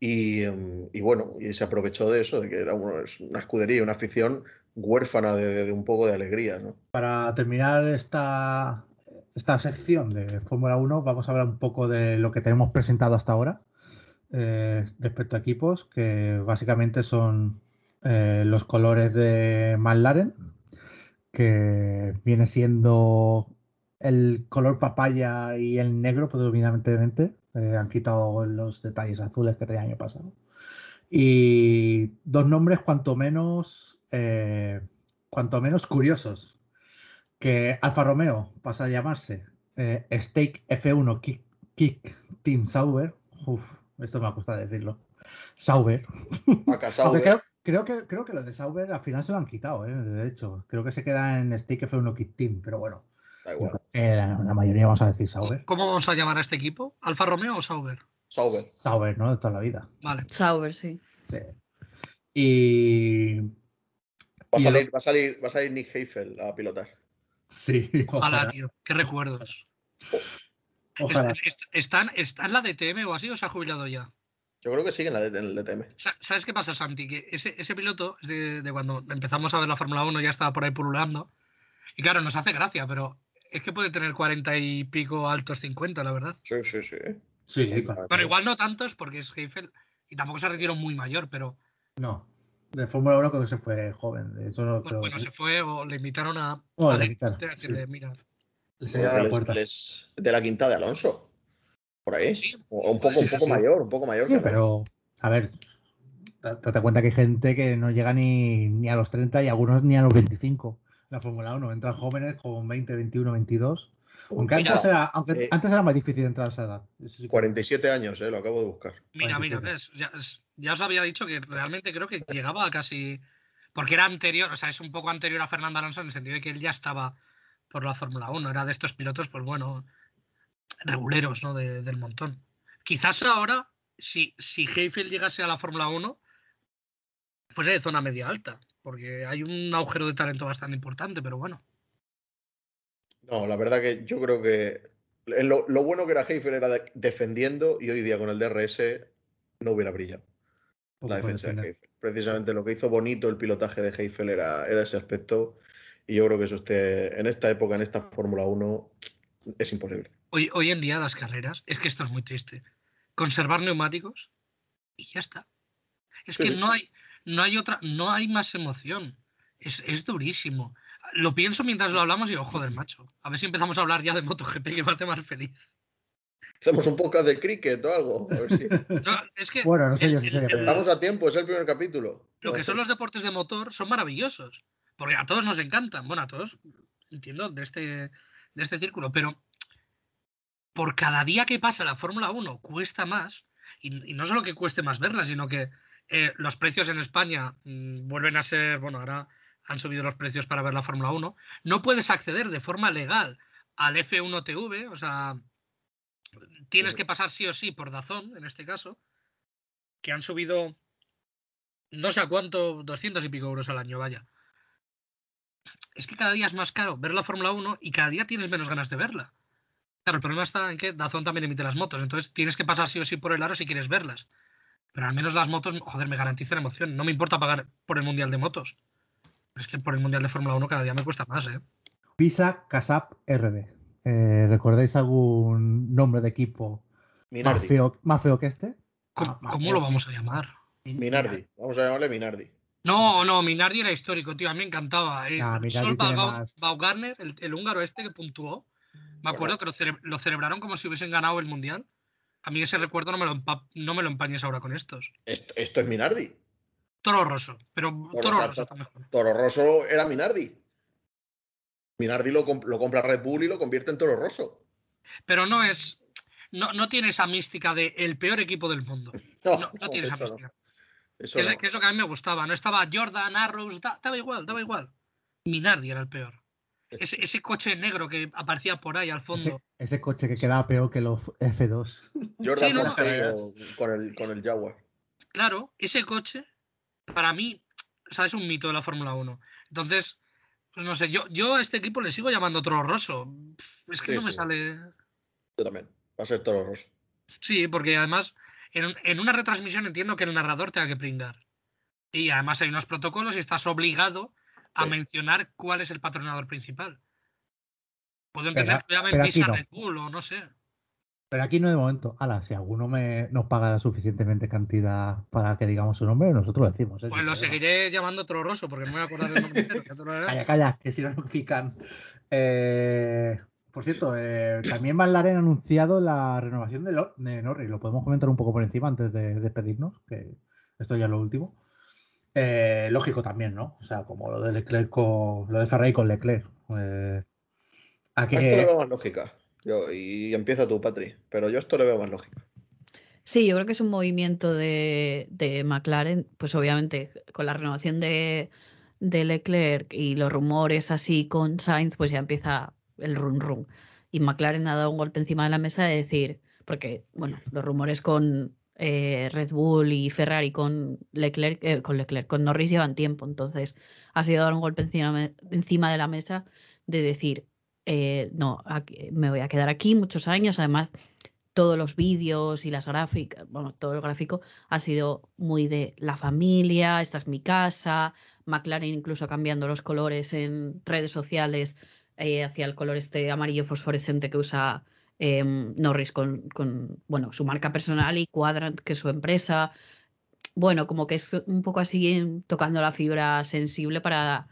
y, bueno, y se aprovechó de eso, de que era una escudería, una afición huérfana de, un poco de alegría. ¿no? Para terminar esta, esta sección de Fórmula 1, vamos a hablar un poco de lo que tenemos presentado hasta ahora eh, respecto a equipos, que básicamente son eh, los colores de McLaren, que viene siendo el color papaya y el negro predominantemente. Eh, han quitado los detalles azules que tenía el año pasado. Y dos nombres cuanto menos eh, cuanto menos curiosos. Que Alfa Romeo pasa a llamarse eh, Stake F1 Kick, Team Sauber. Uf, esto me ha costado decirlo. Sauber. Creo, que, creo que lo de Sauber al final se lo han quitado, eh, de hecho. Creo que se queda en Stake F1 Kick Team, pero bueno. La, mayoría vamos a decir Sauber. ¿Cómo vamos a llamar a este equipo? ¿Alfa Romeo o Sauber? Sauber. Sauber, ¿no? De toda la vida. Vale. Sauber, sí. sí. Y Va a, salir, va, a salir, va a salir Nick Heifel a pilotar. Sí. Ojalá, tío. Qué recuerdos. Ojalá. ¿Están, ¿Está en la DTM o así o se ha jubilado ya? Yo creo que sigue en, la, el DTM. ¿Sabes qué pasa, Santi? Que ese, ese piloto, de, cuando empezamos a ver la Fórmula 1, ya estaba por ahí pululando. Y claro, nos hace gracia, pero es que puede tener 40 y pico altos 50, la verdad. Sí, sí, sí. Sí, Pero igual no tantos porque es Heifel y tampoco se retiró muy mayor, pero. No. De Fórmula 1 creo que se fue joven. De hecho, no, bueno, bueno, se fue o le invitaron a. Oh, le invitaron. mira. Le la puerta. de la quinta de Alonso. Por ahí. Sí. O un poco, un poco mayor, un poco mayor. Sí, pero, a ver, date cuenta que hay gente que no llega ni, ni a los 30 y algunos ni a los 25 la Fórmula 1. Entran jóvenes con 20, 21, 22 aunque, antes, era, aunque eh, antes era más difícil entrar a esa edad. 47 años, eh, lo acabo de buscar. Mira, mira, Ya, os había dicho que realmente creo que llegaba a casi. Porque era anterior, o sea, es un poco anterior a Fernando Alonso en el sentido de que él ya estaba por la Fórmula 1. Era de estos pilotos, pues bueno, reguleros, ¿no? del montón. Quizás ahora, si, si Heifel llegase a la Fórmula 1, fuese de zona media alta, porque hay un agujero de talento bastante importante, pero bueno. No, la verdad que yo creo que lo, bueno que era Heifer era defendiendo y hoy día con el DRS no hubiera brillado. la defensa de Heifel. Precisamente lo que hizo bonito el pilotaje de Heifel era, era ese aspecto. Y yo creo que eso esté en esta época, en esta Fórmula 1, es imposible. Hoy, hoy en día las carreras, es que esto es muy triste. Conservar neumáticos y ya está. Es que no hay, no hay otra, no hay más emoción. Es, es, durísimo. Lo pienso mientras lo hablamos y digo, joder, macho. A ver si empezamos a hablar ya de MotoGP que me hace más feliz. Hacemos un podcast de cricket o algo. A ver si... no, es que bueno, no sé yo si Estamos a tiempo, es el primer capítulo. Lo que son los deportes de motor son maravillosos. Porque a todos nos encantan. Bueno, a todos, entiendo, de este, de este círculo. Pero por cada día que pasa la Fórmula 1 cuesta más. Y, y, no solo que cueste más verla, sino que eh, los precios en España mmm, vuelven a ser, bueno, ahora han subido los precios para ver la Fórmula 1. No puedes acceder de forma legal al F1 TV, o sea, tienes que pasar sí o sí por Dazón, en este caso, que han subido no sé a cuánto, 200 y pico euros al año, vaya. Es que cada día es más caro ver la Fórmula 1 y cada día tienes menos ganas de verla. Claro, el problema está en que Dazón también emite las motos, entonces tienes que pasar sí o sí por el aro si quieres verlas. Pero al menos las motos, joder, me garantizan emoción. No me importa pagar por el Mundial de Motos. Es que por el Mundial de Fórmula 1 cada día me cuesta más, ¿eh? Pisa Casap RB. Eh, ¿Recordáis algún nombre de equipo más feo, más feo, que este? ¿Cómo, ah, ¿cómo lo vamos a llamar? Minardi. Vamos a llamarle Minardi. No, no, Minardi era histórico, tío. A mí me encantaba. Eh. Ah, Sol Baumgartner, el, el, húngaro este que puntuó, me acuerdo que lo, cele lo, celebraron como si hubiesen ganado el mundial. A mí ese recuerdo no me lo, no me lo empañes ahora con estos. Esto, esto es Minardi. Toro Rosso, pero Toro, Toro Rosso está mejor. Toro Rosso era Minardi. Minardi lo, lo, compra Red Bull y lo convierte en Toro Rosso. Pero no es. No, no tiene esa mística de el peor equipo del mundo. No, no, no tiene esa mística. Eso que, es, que, es, lo que a mí me gustaba. No estaba Jordan, Arrows, da, daba igual, daba igual. Minardi era el peor. Ese, ese, coche negro que aparecía por ahí al fondo. Ese, ese coche que quedaba peor que los F2. Jordan sí, no, con, el, con el Jaguar. Claro, ese coche, para mí, o sea, es un mito de la Fórmula 1. Entonces, pues no sé, yo, yo a este equipo le sigo llamando Toro Rosso. Es que sí, no me sí. sale. Yo también, va a ser Toro Rosso. Sí, porque además, en, en una retransmisión entiendo que el narrador tenga que pringar. Y además hay unos protocolos y estás obligado a sí. mencionar cuál es el patronador principal. Puedo entender que Pisa no. Red Bull o no sé. Pero aquí no de momento. Ahora, si alguno me, nos paga la suficientemente cantidad para que digamos su nombre, nosotros lo decimos. ¿eh? Pues lo seguiré llamando Rosso porque me voy a acordar del nombre. calla, calla, que si no notifican. Eh, por cierto, eh, también McLaren ha anunciado la renovación de, lo, de Norris. Lo podemos comentar un poco por encima antes de despedirnos, que esto ya es lo último. Eh, lógico también, ¿no? O sea, como lo de Leclerc con, lo de Ferrari con Leclerc. Eh, a que... Esto le veo más lógica. Yo, y empieza tú, Patri, pero yo esto le veo más lógica. Sí, yo creo que es un movimiento de, de McLaren, pues obviamente con la renovación de, de, Leclerc y los rumores así con Sainz, pues ya empieza el run run. Y McLaren ha dado un golpe encima de la mesa de decir, porque, bueno, los rumores con eh, Red Bull y Ferrari con Leclerc, eh, con Leclerc, con Norris llevan tiempo, entonces ha sido dar un golpe encima, encima de la mesa de decir, eh, no, me voy a quedar aquí muchos años, además todos los vídeos y las gráficas, bueno, todo el gráfico ha sido muy de la familia, esta es mi casa, McLaren incluso cambiando los colores en redes sociales hacia el color este amarillo fosforescente que usa eh, Norris con, con, bueno, su marca personal y Quadrant, que es su empresa. Bueno, como que es un poco así tocando la fibra sensible para,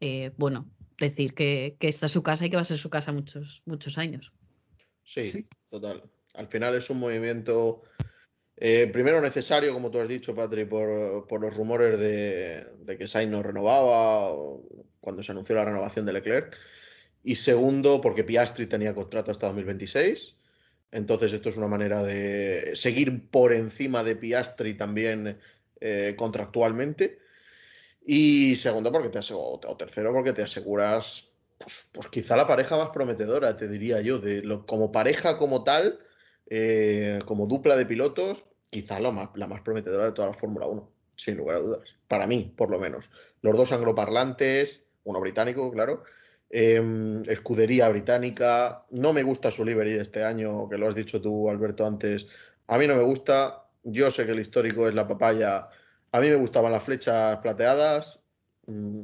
eh, bueno, decir que, que, esta es su casa y que va a ser su casa muchos, muchos años. Sí, sí. total. Al final es un movimiento, eh, primero necesario, como tú has dicho, Patri, por, por los rumores de, de, que Sainz no renovaba cuando se anunció la renovación de Leclerc. Y segundo, porque Piastri tenía contrato hasta 2026. Entonces, esto es una manera de seguir por encima de Piastri también eh, contractualmente. Y segundo, porque te aseguras, o tercero, porque te aseguras, pues, pues, quizá la pareja más prometedora, te diría yo, de lo, como pareja como tal, eh, como dupla de pilotos, quizá la más, la más prometedora de toda la Fórmula 1, sin lugar a dudas. Para mí, por lo menos. Los dos angloparlantes, uno británico, claro, eh, escudería británica. No me gusta su livery de este año, que lo has dicho tú, Alberto, antes. A mí no me gusta. Yo sé que el histórico es la papaya A mí me gustaban las flechas plateadas mm,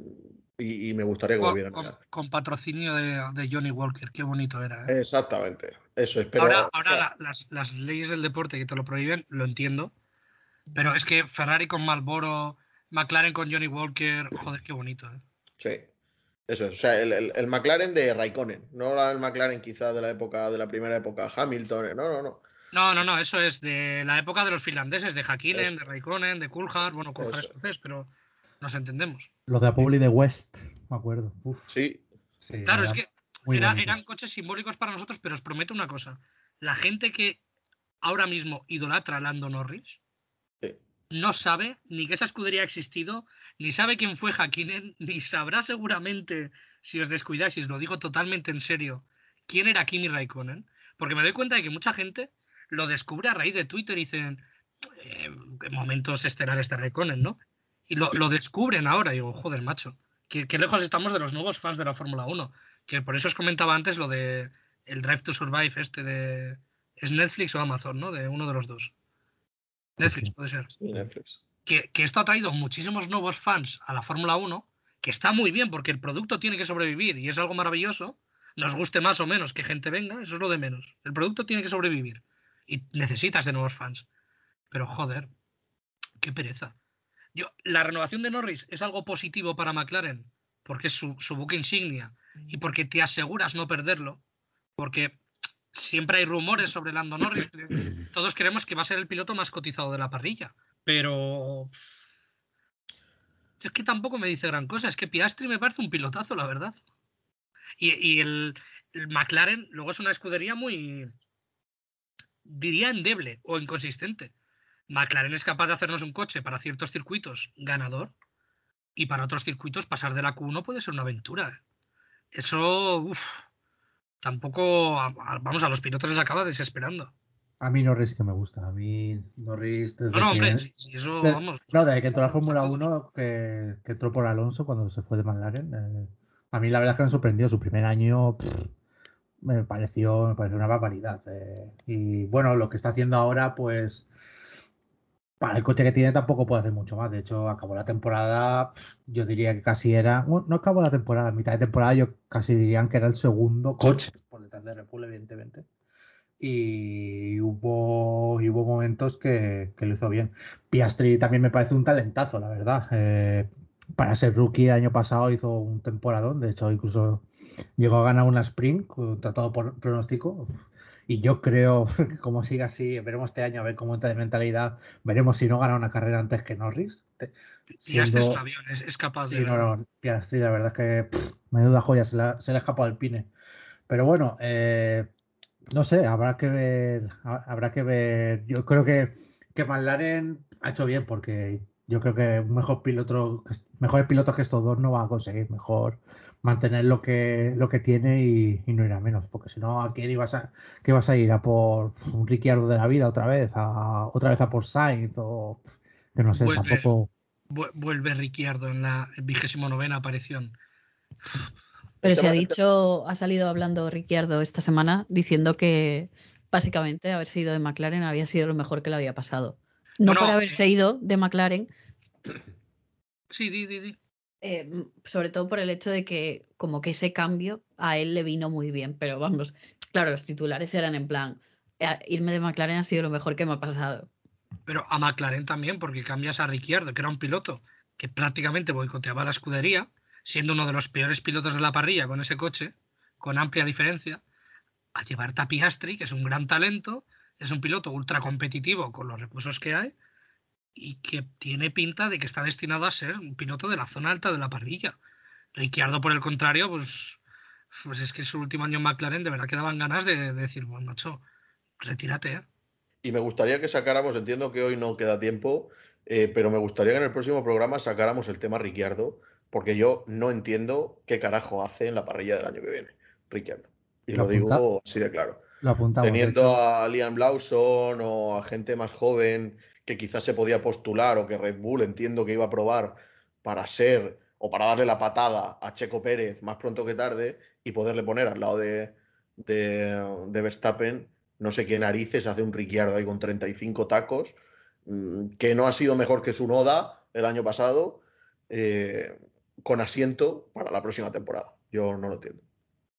y, me gustaría que volvieran. Con, con patrocinio de, Johnny Walker, qué bonito era. ¿eh? Exactamente, eso es. ahora, ahora las, las, leyes del deporte que te lo prohíben, lo entiendo, pero es que Ferrari con Marlboro, McLaren con Johnny Walker, joder, qué bonito. ¿eh? Sí, eso es. O sea, el, el, McLaren de Raikkonen, no el McLaren quizá de la época, de la primera época Hamilton, no, no, no. No, no, no, eso es de la época de los finlandeses, de Hakkinen, de Raikkonen, de Coulthard, bueno, Coulthard es francés, pero nos entendemos. Los de Apple de West, me acuerdo. Sí. Claro, es que eran coches simbólicos para nosotros, pero os prometo una cosa. La gente que ahora mismo idolatra a Lando Norris no sabe ni que esa escudería ha existido, ni sabe quién fue Hakkinen, ni sabrá seguramente, si os descuidáis, y os lo digo totalmente en serio, quién era Kimi Raikkonen. Porque me doy cuenta de que mucha gente lo descubre a raíz de Twitter y dicen eh, momentos estelares de Raikkonen, ¿no? Y lo, descubren ahora, y digo, joder, macho, qué, lejos estamos de los nuevos fans de la Fórmula 1. Que por eso os comentaba antes lo de el Drive to Survive este de... ¿Es Netflix o Amazon, no? De uno de los dos. Netflix, puede ser. Netflix. Que, que, esto ha traído muchísimos nuevos fans a la Fórmula 1, que está muy bien porque el producto tiene que sobrevivir y es algo maravilloso. Nos guste más o menos que gente venga, eso es lo de menos. El producto tiene que sobrevivir y necesitas de nuevos fans. Pero joder, qué pereza. Yo, la renovación de Norris es algo positivo para McLaren porque es su, su buque insignia y porque te aseguras no perderlo. Porque siempre hay rumores sobre Lando Norris. Todos creemos que va a ser el piloto más cotizado de la parrilla. Pero. Es que tampoco me dice gran cosa. Es que Piastri me parece un pilotazo, la verdad. Y, el, el, McLaren luego es una escudería muy. diría endeble o inconsistente. McLaren es capaz de hacernos un coche para ciertos circuitos ganador y para otros circuitos pasar de la Q1 puede ser una aventura. Eso. Tampoco, vamos, a los pilotos les acaba desesperando. A mí Norris que me gusta, a mí Norris desde no, no, hombre, eso, vamos. No, desde que entró la Fórmula 1, que, que, entró por Alonso cuando se fue de McLaren, eh, a mí la verdad es que me sorprendió, su primer año me pareció me pareció una barbaridad. Eh, y bueno, lo que está haciendo ahora, pues para el coche que tiene tampoco puede hacer mucho más. De hecho, acabó la temporada, yo diría que casi era, no acabó la temporada, mitad de temporada yo casi dirían que era el segundo coche por detrás de Red Bull, evidentemente. Y hubo, hubo momentos que, lo hizo bien. Piastri también me parece un talentazo, la verdad. Eh, para ser rookie el año pasado hizo un temporadón, de hecho incluso llegó a ganar una sprint, tratado por pronóstico. Y yo creo que como siga así, veremos este año a ver cómo entra de mentalidad. Veremos si no gana una carrera antes que Norris. Siendo, es un avión, es, capaz de. No, no, Piastri, la verdad es que menuda joya, se, le ha escapado el pine. Pero bueno, eh, no sé, habrá que ver. Habrá que ver. Yo creo que, que McLaren ha hecho bien porque yo creo que un mejor piloto, mejores pilotos que estos dos no va a conseguir. Mejor mantener lo que, lo que tiene y, no ir a menos. Porque si no, ¿a quién ibas a, qué vas a ir? ¿A por un Ricciardo de la vida otra vez? ¿A otra vez a por Sainz? O que no sé, tampoco. Vuelve Ricciardo en la vigésimo novena aparición. Pero se ha dicho, ha salido hablando Ricciardo esta semana diciendo que básicamente haber sido de McLaren había sido lo mejor que le había pasado. No por haberse ido de McLaren. Sí, di, di, di. Eh, sobre todo por el hecho de que como que ese cambio a él le vino muy bien, pero vamos, claro, los titulares eran en plan, eh, irme de McLaren ha sido lo mejor que me ha pasado. Pero a McLaren también, porque cambias a Ricciardo, que era un piloto que prácticamente boicoteaba la escudería, siendo uno de los peores pilotos de la parrilla con ese coche, con amplia diferencia, a llevar a Piastri, que es un gran talento, es un piloto ultra competitivo con los recursos que hay y que tiene pinta de que está destinado a ser un piloto de la zona alta de la parrilla. Ricciardo, por el contrario, pues, pues es que su último año en McLaren de verdad que daban ganas de, decir, bueno, macho, retírate. ¿eh? Y me gustaría que sacáramos, entiendo que hoy no queda tiempo, eh, pero me gustaría que en el próximo programa sacáramos el tema Ricciardo, porque yo no entiendo qué carajo hace en la parrilla del año que viene, Ricciardo. Y lo digo así de claro. Teniendo a Liam Lawson o a gente más joven que quizás se podía postular o que Red Bull entiendo que iba a probar para ser o para darle la patada a Checo Pérez más pronto que tarde y poderle poner al lado de, de, Verstappen, no sé qué narices hace un Ricciardo ahí con 35 tacos, mm, que no ha sido mejor que su Noda, el año pasado eh, con asiento para la próxima temporada. Yo no lo entiendo.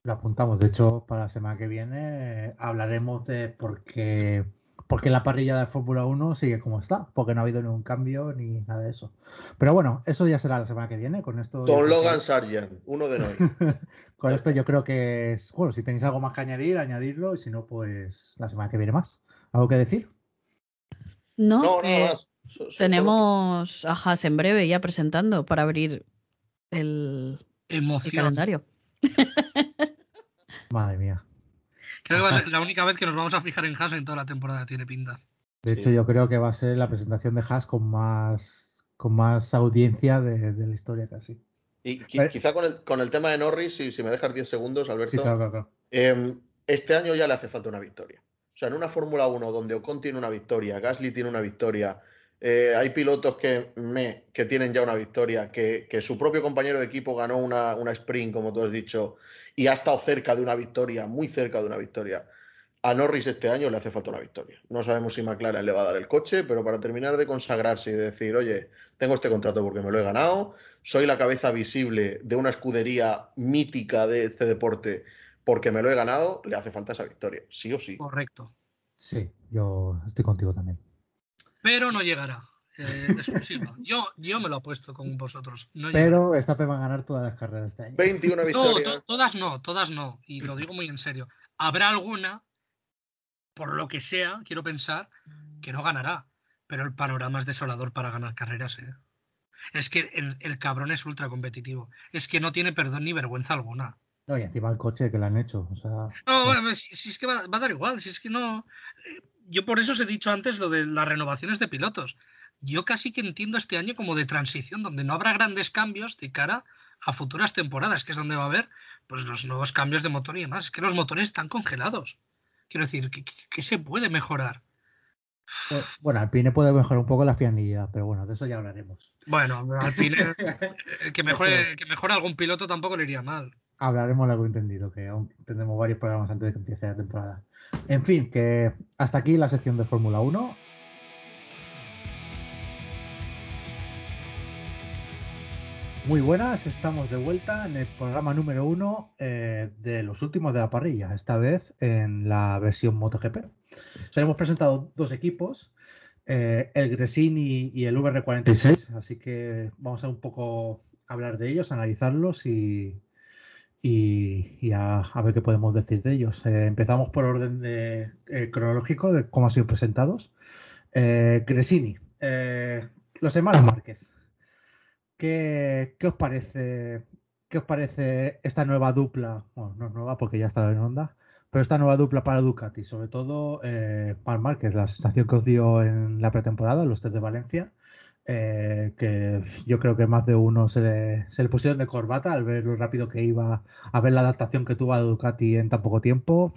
Lo apuntamos. De hecho, para la semana que viene eh, hablaremos de por qué, por qué la parrilla de Fórmula 1 sigue como está, porque no ha habido ningún cambio ni nada de eso. Pero bueno, eso ya será la semana que viene. Con esto. Don Logan Sargent, uno de hoy. con esto yo creo que es. Bueno, si tenéis algo más que añadir, añadirlo. Y si no, pues la semana que viene más. ¿Algo que decir? No, No, nada que más. So- so- tenemos a Haas en breve ya presentando para abrir el, calendario. Madre mía. Creo que va a ser la única vez que nos vamos a fijar en Haas en toda la temporada, tiene pinta. De hecho, Sí. yo creo que va a ser la presentación de Haas con más, con más audiencia de, de la historia casi. Y qui- Vale. quizá con el, con el tema de Norris, si, si me dejas 10 segundos, Alberto, Sí, claro, claro, claro. eh, este año ya le hace falta una victoria. O sea, en una Fórmula 1 donde Ocon tiene una victoria, Gasly tiene una victoria, eh, hay pilotos que, me, que tienen ya una victoria, que, que su propio compañero de equipo ganó una, una sprint, como tú has dicho, y ha estado cerca de una victoria, muy cerca de una victoria. A Norris este año le hace falta una victoria. No sabemos si McLaren le va a dar el coche, pero para terminar de consagrarse y de decir, oye, tengo este contrato porque me lo he ganado, soy la cabeza visible de una escudería mítica de este deporte porque me lo he ganado, le hace falta esa victoria, sí o sí. Correcto. Sí, yo estoy contigo también. Pero no llegará. Eh, exclusiva. Yo, yo me lo apuesto con vosotros. No. Pero Verstappen va a ganar todas las carreras este año. 21 No, victorias. to- todas no, todas no. Y lo digo muy en serio. Habrá alguna, por lo que sea, quiero pensar, que no ganará. Pero el panorama es desolador para ganar carreras. ¿eh? Es que el, el cabrón es ultra competitivo. Es que no tiene perdón ni vergüenza alguna. No, y encima el coche que le han hecho. O sea, No, bueno, si, si es que va, va a dar igual, si es que no. eh, Yo por eso os he dicho antes lo de las renovaciones de pilotos. Yo casi que entiendo este año como de transición, donde no habrá grandes cambios de cara a futuras temporadas, que es donde va a haber pues los nuevos cambios de motor y demás. Es que los motores están congelados. Quiero decir, que se puede mejorar. eh, bueno, Alpine puede mejorar un poco la fiabilidad, pero bueno, de eso ya hablaremos. Bueno, Alpine, eh, que mejore, que mejore algún piloto tampoco le iría mal. Hablaremos largo entendido, que aún tendremos varios programas antes de que empiece la temporada. En fin, que hasta aquí la sección de Fórmula 1. Muy buenas, estamos de vuelta en el programa número uno eh, de los últimos de la parrilla, esta vez en la versión MotoGP. Os hemos presentado dos equipos, eh, el Gresini y el VR46, así que vamos a un poco hablar de ellos, analizarlos y, y, y a, a ver qué podemos decir de ellos. Eh, empezamos por orden de, eh, cronológico de cómo han sido presentados. Eh, Gresini, los hermanos Márquez. ¿Qué, qué os parece? ¿Qué os parece esta nueva dupla? Bueno, no es nueva porque ya estaba en onda, pero esta nueva dupla para Ducati, sobre todo eh, Marc Márquez, la sensación que os dio en la pretemporada, los test de Valencia, eh, que yo creo que más de uno se le, se pusieron de corbata al ver lo rápido que iba, a ver la adaptación que tuvo a Ducati en tan poco tiempo.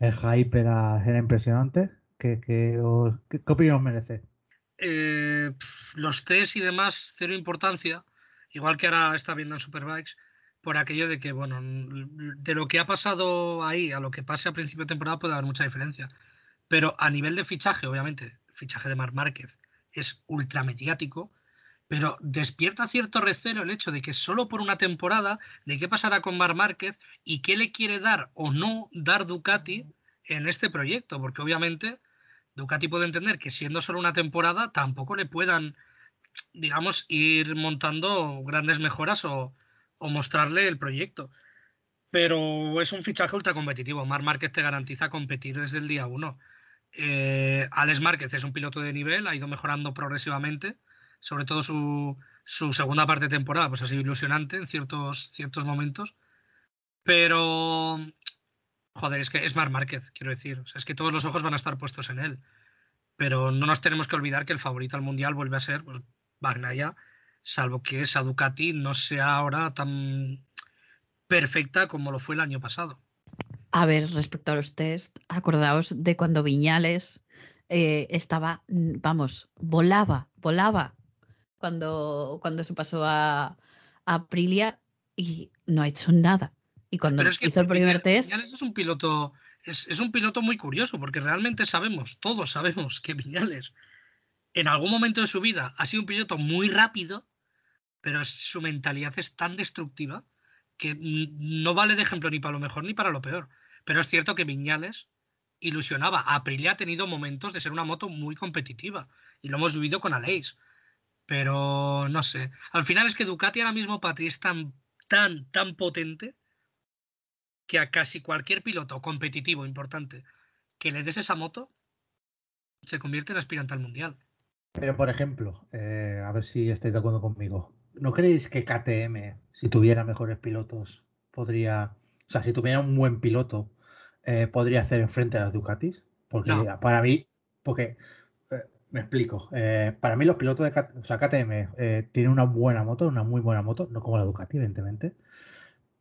El hype era, era impresionante. ¿Qué, qué, os- qué- opinión merece? eh, los test y demás, cero importancia, igual que ahora está viendo en Superbikes, por aquello de que, bueno, de lo que ha pasado ahí a lo que pase a principio de temporada puede haber mucha diferencia. Pero a nivel de fichaje, obviamente, fichaje de Marc Márquez es ultra mediático, pero despierta cierto recelo el hecho de que solo por una temporada, de qué pasará con Marc Márquez y qué le quiere dar o no dar Ducati en este proyecto, porque obviamente Ducati puede entender que siendo solo una temporada tampoco le puedan, digamos, ir montando grandes mejoras o, mostrarle el proyecto. Pero es un fichaje ultra competitivo. Marc Márquez te garantiza competir desde el día uno. Eh, Alex Márquez es un piloto de nivel, ha ido mejorando progresivamente, sobre todo su, segunda parte de temporada, pues ha sido ilusionante en ciertos momentos. Pero Joder, es que es Marc Márquez, quiero decir. O sea, es que todos los ojos van a estar puestos en él. Pero no nos tenemos que olvidar que el favorito al mundial vuelve a ser pues, salvo que esa Ducati no sea ahora tan perfecta como lo fue el año pasado. A ver, respecto a los test, acordaos de cuando Viñales eh, estaba, vamos, volaba, volaba cuando, cuando se pasó a Aprilia y no ha hecho nada. Y cuando Pero es que hizo el primer test, Viñales es un piloto, es, es un piloto muy curioso, porque realmente sabemos, todos sabemos que Viñales en algún momento de su vida ha sido un piloto muy rápido, pero su mentalidad es tan destructiva que no vale de ejemplo ni para lo mejor ni para lo peor. Pero es cierto que Viñales ilusionaba. Aprilia ha tenido momentos de ser una moto muy competitiva y lo hemos vivido con Aleix. Pero no sé. Al final es que Ducati ahora mismo, Patri, es tan, tan, tan potente que a casi cualquier piloto competitivo importante que le des esa moto se convierte en aspirante al mundial. Pero, por ejemplo, eh, a ver si estáis de acuerdo conmigo. ¿No creéis que KTM, si tuviera mejores pilotos, podría, o sea, si tuviera un buen piloto, eh, podría hacer enfrente a las Ducatis? Porque para mí, porque eh, me explico, eh, para mí los pilotos de o sea, KTM tienen una buena moto, una muy buena moto, no como la Ducati, evidentemente.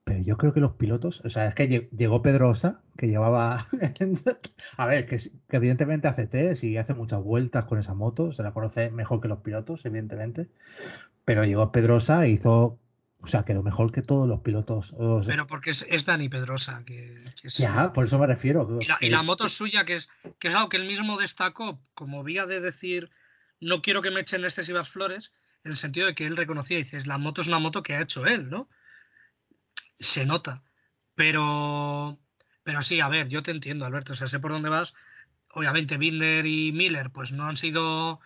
Pero yo creo que los pilotos, o sea, es que llegó Pedrosa, que llevaba. a ver, que, que, evidentemente hace test y hace muchas vueltas con esa moto, se la conoce mejor que los pilotos, evidentemente. Pero llegó Pedrosa e hizo. O sea, quedó mejor que todos los pilotos. Pero porque es, Dani Pedrosa. Que, Ya, por eso me refiero. Y la, moto suya, que es, que es algo que él mismo destacó como vía de decir, no quiero que me echen excesivas flores, en el sentido de que él reconocía, dices, la moto es una moto que ha hecho él, ¿no? Se nota. Pero, pero sí, a ver, yo te entiendo, Alberto, o sea, sé por dónde vas. Obviamente, Binder y Miller, pues no han sido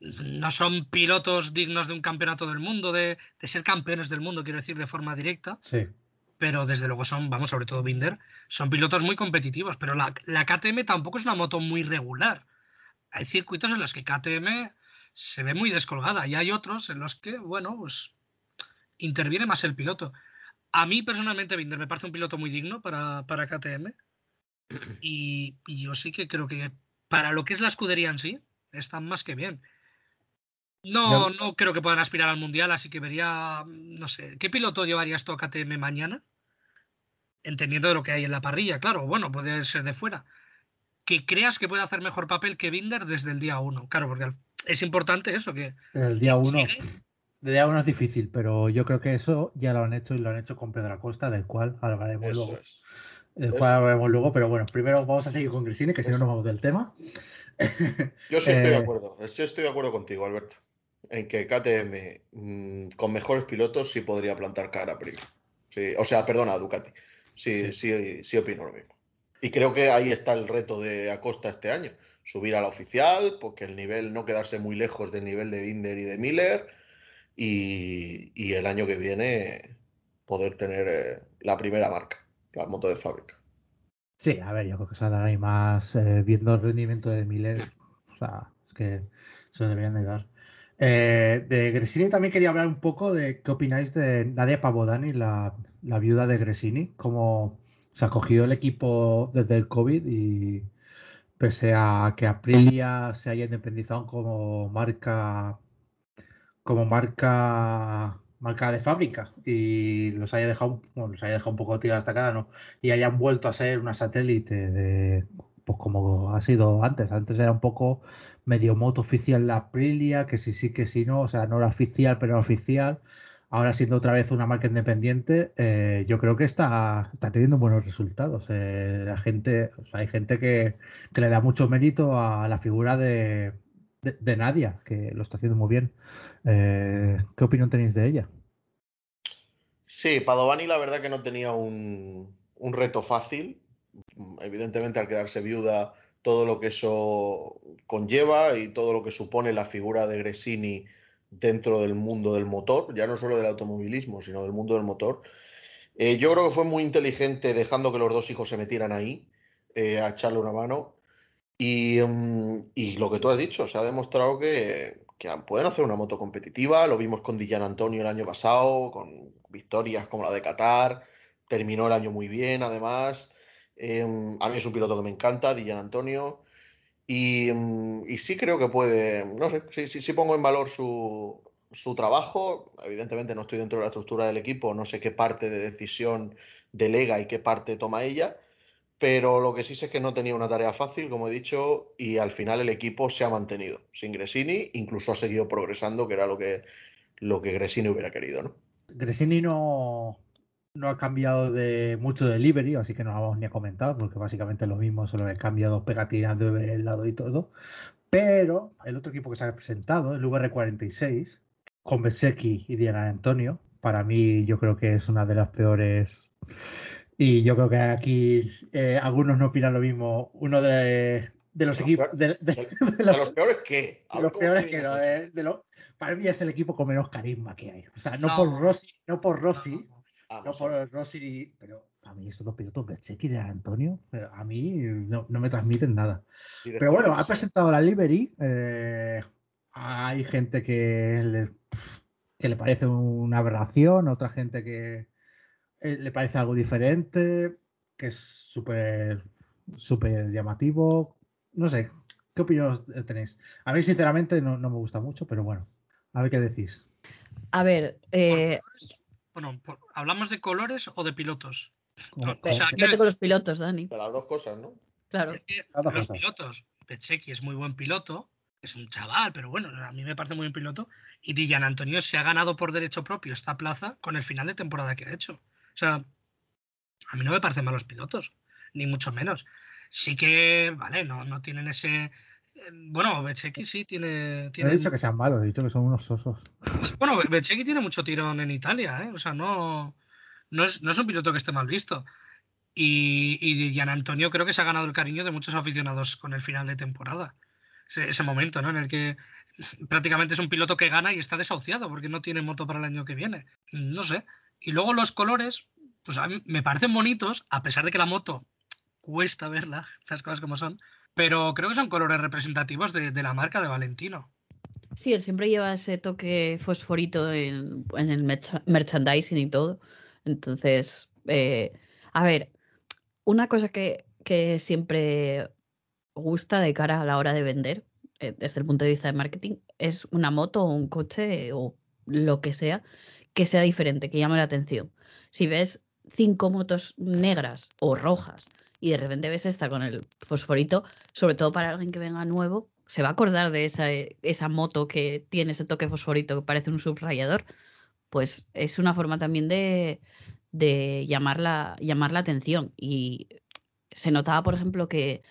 no son pilotos dignos de un campeonato del mundo, de, ser campeones del mundo, quiero decir, de forma directa. Sí. Pero desde luego son, vamos, sobre todo Binder, son pilotos muy competitivos. Pero la, la KTM tampoco es una moto muy regular. Hay circuitos en los que KTM se ve muy descolgada y hay otros en los que, bueno, pues interviene más el piloto. A mí personalmente Binder me parece un piloto muy digno para, para KTM y, y, yo sí que creo que para lo que es la escudería en sí, están más que bien. No, no creo que puedan aspirar al mundial, así que vería, no sé, ¿qué piloto llevarías tú a KTM mañana? Entendiendo de lo que hay en la parrilla, claro, bueno, puede ser de fuera. Que creas que puede hacer mejor papel que Binder desde el día uno. Claro, porque es importante eso, que... El día uno. El día uno es difícil, pero yo creo que eso ya lo han hecho y lo han hecho con Pedro Acosta, del cual hablaremos luego. Del cual hablaremos luego, pero bueno, primero vamos a seguir con Cristina, que si no nos vamos del tema. Yo sí estoy de eh, acuerdo, yo estoy de acuerdo contigo, Alberto en que KTM mm, con mejores pilotos sí podría plantar cara a Sí, o sea, perdona, Ducati. Sí, sí, sí, opino lo mismo. Y creo que ahí está el reto de Acosta este año. Subir a la oficial, porque el nivel no quedarse muy lejos del nivel de Binder y de Miller. Y, el año que viene poder tener eh, la primera marca, la moto de fábrica. Sí, a ver, yo creo que se dará más eh, viendo el rendimiento de Miller. O sea, es que se lo deberían de dar. Eh, de Gresini también quería hablar un poco de qué opináis de Nadia Pavodani, la, la viuda de Gresini, cómo se ha cogido el equipo desde el COVID y pese a que Aprilia se haya independizado como marca como marca marca de fábrica y los haya dejado bueno, los haya dejado un poco tirados hasta cada no y hayan vuelto a ser una satélite de pues como ha sido antes. Antes era un poco medio moto oficial la Aprilia, que sí, sí, que sí, no, o sea, no era oficial, pero era oficial. Ahora siendo otra vez una marca independiente, eh, yo creo que está, está teniendo buenos resultados. Eh, la gente, o sea, hay gente que, le da mucho mérito a la figura de, de, Nadia, que lo está haciendo muy bien. Eh, ¿Qué opinión tenéis de ella? Sí, Padovani la verdad que no tenía un, un reto fácil evidentemente al quedarse viuda todo lo que eso conlleva y todo lo que supone la figura de Gresini dentro del mundo del motor, ya no solo del automovilismo, sino del mundo del motor. Eh, yo creo que fue muy inteligente dejando que los dos hijos se metieran ahí eh, a echarle una mano. Mm, y, lo que tú has dicho, se ha demostrado que, que, pueden hacer una moto competitiva. Lo vimos con Dillan Antonio el año pasado, con victorias como la de Qatar. Terminó el año muy bien, además. Em, a mí es un piloto que me encanta, Dillan Antonio. Em, y, sí creo que puede, no sé, sí, sí, pongo en valor su, su, trabajo. Evidentemente no estoy dentro de la estructura del equipo, no sé qué parte de decisión delega y qué parte toma ella. Pero lo que sí sé es que no tenía una tarea fácil, como he dicho, y al final el equipo se ha mantenido. Sin Gresini, incluso ha seguido progresando, que era lo que, lo que Gresini hubiera querido, ¿no? Gresini no, no ha cambiado de mucho de delivery, así que no lo vamos ni a comentar, porque básicamente lo mismo, solo he cambiado pegatinas de lado y todo. Pero el otro equipo que se ha presentado, el VR46, con Besecki y Diana Antonio, para mí yo creo que es una de las peores. Y yo creo que aquí eh, algunos no opinan lo mismo. Uno de, de los equipos. De, los, peores qué? los peores que no. Eh, para mí es el equipo con menos carisma que hay. O sea, no, por Rossi, no por Rossi, no, por Rossi, pero a mí estos dos pilotos, Berchek y de Antonio, a mí no, me transmiten nada. Pero bueno, ha presentado la Livery. Eh, hay gente que le, que le parece una aberración, otra gente que eh, le parece algo diferente, que es súper súper llamativo. No sé, ¿qué opinión tenéis? A mí, sinceramente, no, me gusta mucho, pero bueno, a ver qué decís. A ver, eh... bueno, ¿hablamos de colores o de pilotos? o con los pilotos, Dani. De las dos cosas, ¿no? Claro. Es que los pilotos, Pecheki es muy buen piloto, es un chaval, pero bueno, a mí me parece muy buen piloto. Y Dillan Antonio se ha ganado por derecho propio esta plaza con el final de temporada que ha hecho. O sea, a mí no me parecen malos pilotos, ni mucho menos. Sí que, vale, no, no tienen ese. Eh, bueno, Becheki sí tiene, tiene. he dicho que sean malos, he dicho que son unos sosos. Bueno, Becheki tiene mucho tirón en Italia, ¿eh? O sea, no, no, es, no es un piloto que esté mal visto. Y, y Gian Antonio creo que se ha ganado el cariño de muchos aficionados con el final de temporada. Ese, momento, ¿no? En el que prácticamente es un piloto que gana y está desahuciado porque no tiene moto para el año que viene. No sé. Y luego los colores, pues a mí me parecen bonitos, a pesar de que la moto cuesta verla, esas cosas como son, pero creo que son colores representativos de, la marca de Valentino. Sí, él siempre lleva ese toque fosforito en, el merchandising y todo. Entonces, eh, a ver, una cosa que, que siempre gusta de cara a la hora de vender, eh, desde el punto de vista de marketing, es una moto o un coche o lo que sea que sea diferente, que llame la atención. Si ves cinco motos negras o rojas y de repente ves esta con el fosforito, sobre todo para alguien que venga nuevo, se va a acordar de esa, esa moto que tiene ese toque fosforito que parece un subrayador, pues es una forma también de, de llamar, la, llamar la atención. Y se notaba, por ejemplo, que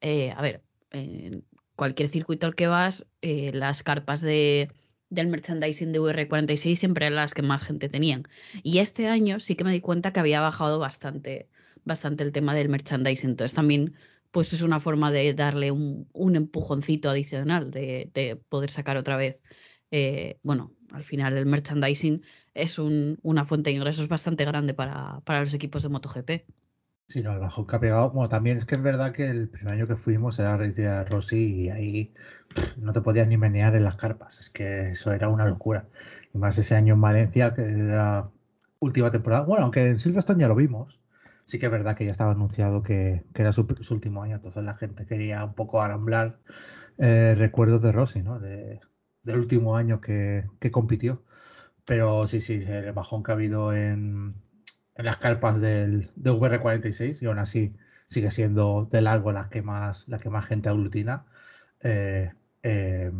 eh, a ver, en cualquier circuito al que vas, eh, las carpas de, del merchandising de VR46 siempre eran las que más gente tenían. Y este año sí que me di cuenta que había bajado bastante, bastante el tema del merchandising. Entonces también pues es una forma de darle un, empujoncito adicional, de, poder sacar otra vez. Eh, bueno, al final el merchandising es una fuente de ingresos bastante grande para, para los equipos de MotoGP. Sí, no, el bajón que ha pegado. Bueno, también es que es verdad que el primer año que fuimos era la de Rossi y ahí no te podías ni menear en las carpas. Es que eso era una locura. Y más ese año en Valencia, que era última temporada. Bueno, aunque en Silverstone ya lo vimos. Sí que es verdad que ya estaba anunciado que, era su, último año. Entonces la gente quería un poco aramblar eh, recuerdos de Rossi, ¿no? De, del último año que, que compitió. Pero sí, sí, el bajón que ha habido en, en las carpas del, de VR46 y aún así sigue siendo de largo la que más, la que más gente aglutina. Eh, eh,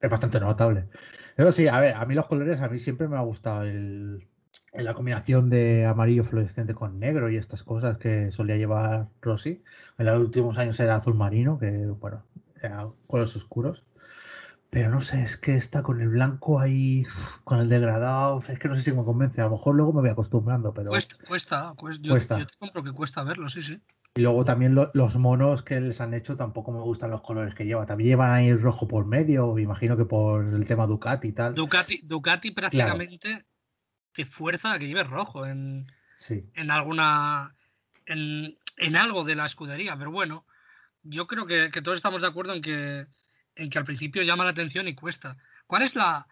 es bastante notable. Pero sí, a ver, a mí los colores, a mí siempre me ha gustado el, la combinación de amarillo fluorescente con negro y estas cosas que solía llevar Rossi. En los últimos años era azul marino, que bueno, era colores oscuros. Pero no sé, es que está con el blanco ahí, con el degradado, es que no sé si me convence. A lo mejor luego me voy acostumbrando, pero. Cuesta, cuesta, yo, te compro que cuesta verlo, sí, sí. Y luego también los monos que les han hecho tampoco me gustan los colores que lleva. También llevan ahí el rojo por medio, me imagino que por el tema Ducati y tal. Ducati, Ducati prácticamente te fuerza a que lleves rojo en, en alguna. En, en, algo de la escudería. Pero bueno, yo creo que todos estamos de acuerdo en que en que al principio llama la atención y cuesta. ¿Cuál es la...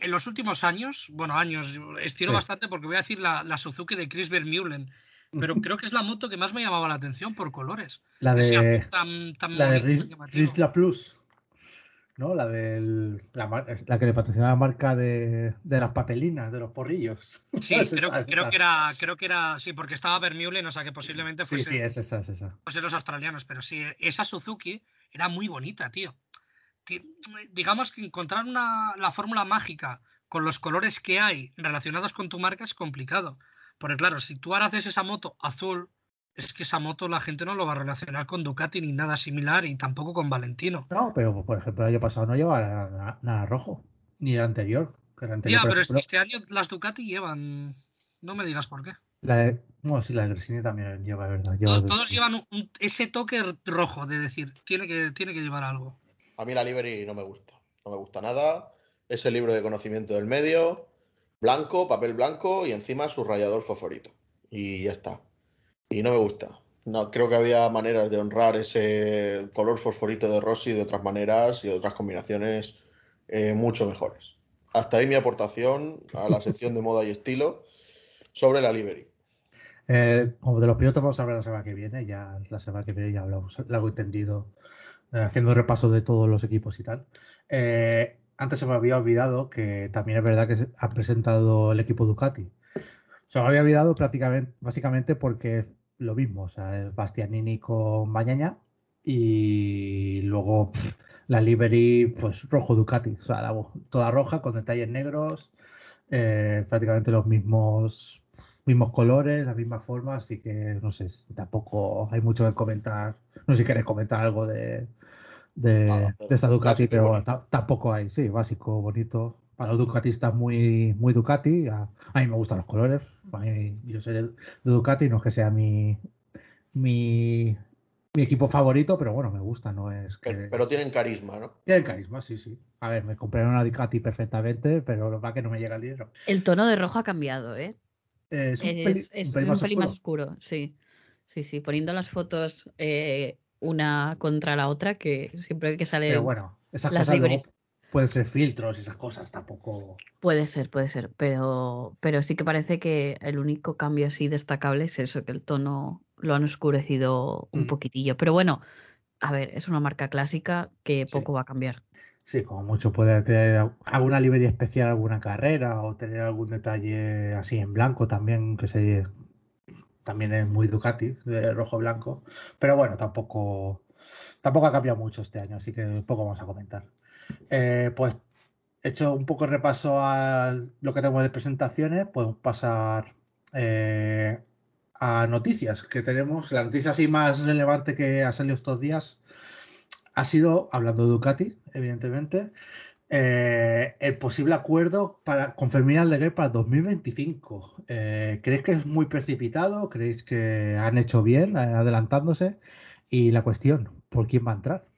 En los últimos años, bueno, años, estiro bastante porque voy a decir la, la Suzuki de Chris Vermeulen, pero creo que es la moto que más me llamaba la atención por colores. La de, la de Plus. ¿no? La del la, que le patrocinaba la marca de, de, las papelinas, de los porrillos. Sí, creo, creo, que era, creo que era, sí, porque estaba Vermeulen, o sea que posiblemente fuese, sí, sí, es esa, es esa. los australianos, pero sí, esa Suzuki era muy bonita, tío. Digamos que encontrar una, la fórmula mágica con los colores que hay relacionados con tu marca es complicado. Porque claro, si tú ahora haces esa moto azul, es que esa moto la gente no lo va a relacionar con Ducati ni nada similar y tampoco con Valentino. No, pero por ejemplo el año pasado no llevaba nada, rojo, ni el anterior. ya, pero este año las Ducati llevan, no me digas por qué. La de, bueno, sí, la de Gresini también lleva, ¿verdad? todos, llevan ese toque rojo de decir, tiene que, tiene que llevar algo. A mí la Livery no me gusta, no me gusta nada. Es el libro de conocimiento del medio, blanco, papel blanco y encima su rayador fosforito. Y ya está. Y no me gusta. No, creo que había maneras de honrar ese color fosforito de Rossi de otras maneras y de otras combinaciones eh, mucho mejores. Hasta ahí mi aportación a la sección de moda y estilo sobre la Livery. Eh, como de los pilotos vamos a hablar la semana que viene, ya la semana que viene ya hablamos, largo entendido, eh, haciendo repaso de todos los equipos y tal. Eh, antes se me había olvidado que también es verdad que ha presentado el equipo Ducati. Se me había olvidado prácticamente, básicamente porque es lo mismo, o sea, es Bastianini con Mañaña y luego la livery, pues rojo Ducati, o sea, toda roja con detalles negros, prácticamente los mismos mismos colores, la misma forma, así que no sé, tampoco hay mucho que comentar. No sé si quieres comentar algo de, de, esta Ducati, pero tampoco hay, sí, básico, bonito. Para los Ducatistas muy, muy Ducati, a, mí me gustan los colores, yo soy de, Ducati, no es que sea mi, mi, mi equipo favorito, pero bueno, me gusta, no es que... Pero, tienen carisma, ¿no? Tienen carisma, sí, sí. A ver, me compré una Ducati perfectamente, pero lo va que no me llega el dinero. El tono de rojo ha cambiado, ¿eh? es un, pelín, más, oscuro. sí. Sí, sí, poniendo las fotos eh, una contra la otra, que siempre que sale. Pero bueno, esas cosas pueden ser filtros y esas cosas, tampoco. Puede ser, puede ser, pero, pero sí que parece que el único cambio así destacable es eso, que el tono lo han oscurecido un mm. poquitillo. Pero bueno, a ver, es una marca clásica que poco va a cambiar. Sí, como mucho puede tener alguna librería especial, alguna carrera o tener algún detalle así en blanco también, que se, también es muy Ducati, de rojo blanco. Pero bueno, tampoco, tampoco ha cambiado mucho este año, así que poco vamos a comentar. Eh, pues hecho un poco de repaso a lo que tenemos de presentaciones, podemos pasar eh, a noticias que tenemos. La noticia así más relevante que ha salido estos días ha sido, hablando de Ducati, evidentemente, eh, el posible acuerdo para, con Fermín Aldeguer para 2025. Eh, ¿Creéis que es muy precipitado? ¿Creéis que han hecho bien eh, adelantándose? Y la cuestión, ¿por quién va a entrar?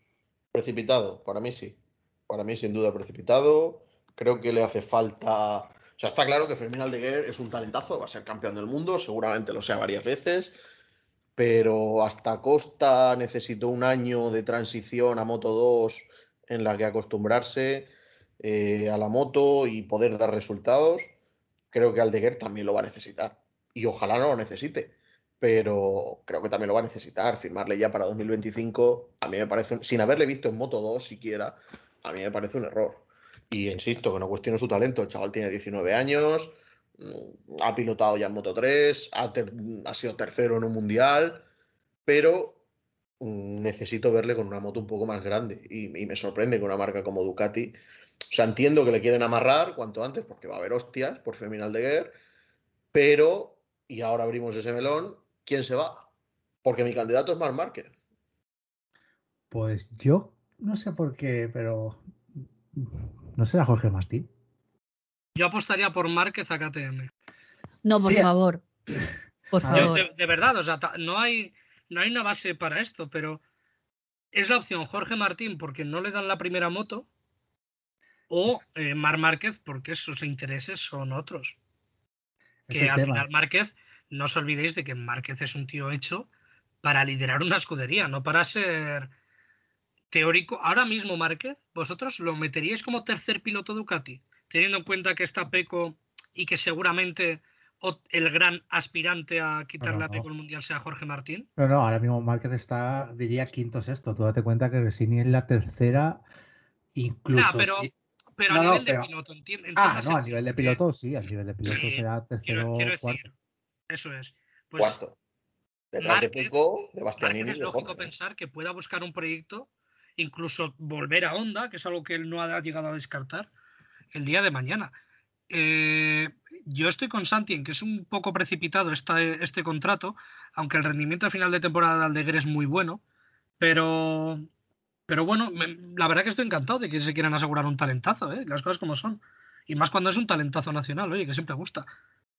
Precipitado, para mí sí. Para mí sin duda precipitado. Creo que le hace falta... O sea, está claro que Fermín Aldeguer es un talentazo, va a ser campeón del mundo, seguramente lo sea varias veces pero hasta Costa necesitó un año de transición a Moto 2 en la que acostumbrarse eh, a la moto y poder dar resultados. Creo que Aldeguer también lo va a necesitar y ojalá no lo necesite, pero creo que también lo va a necesitar. Firmarle ya para 2025, a mí me parece, sin haberle visto en Moto 2 siquiera, a mí me parece un error. Y insisto, que no cuestiono su talento, el chaval tiene 19 años, Mm, ha pilotado ya en Moto 3, ha, sido tercero en un mundial, pero mm, necesito verle con una moto un poco más grande. Y, me sorprende que una marca como Ducati, o sea, entiendo que le quieren amarrar cuanto antes, porque va a haber hostias por Feminal de Guerre, pero, y ahora abrimos ese melón, ¿quién se va? Porque mi candidato es Marc Márquez. Pues yo no sé por qué, pero no será Jorge Martín. Yo apostaría por Márquez a KTM. No, por favor. Por favor. de, verdad, o sea, no hay, no hay una base para esto, pero es la opción Jorge Martín porque no le dan la primera moto o eh, Mar Márquez porque sus intereses son otros. que al final Márquez, no os olvidéis de que Márquez es un tío hecho para liderar una escudería, no para ser teórico. Ahora mismo Márquez, vosotros lo meteríais como tercer piloto Ducati teniendo en cuenta que está Peco y que seguramente el gran aspirante a quitarle a Peco el mundial sea Jorge Martín. No, no, ahora mismo Márquez está, diría, quinto sexto. Tú date cuenta que Resini es la tercera, incluso. pero, pero a nivel de piloto, ¿entiendes? Ah, no, a nivel de piloto sí, a nivel de piloto será tercero quiero, cuarto. eso es. Pues, cuarto. Detrás de Peco, de Bastianini. Es lógico pensar que pueda buscar un proyecto, incluso volver a Honda, que es algo que él no ha llegado a descartar el día de mañana. Eh, yo estoy con Santi en que es un poco precipitado este contrato, aunque el rendimiento a final de temporada de Aldeguer es muy bueno, pero, pero bueno, la verdad que estoy encantado de que se quieran asegurar un talentazo, ¿eh? las cosas como son. Y más cuando es un talentazo nacional, oye, que siempre gusta.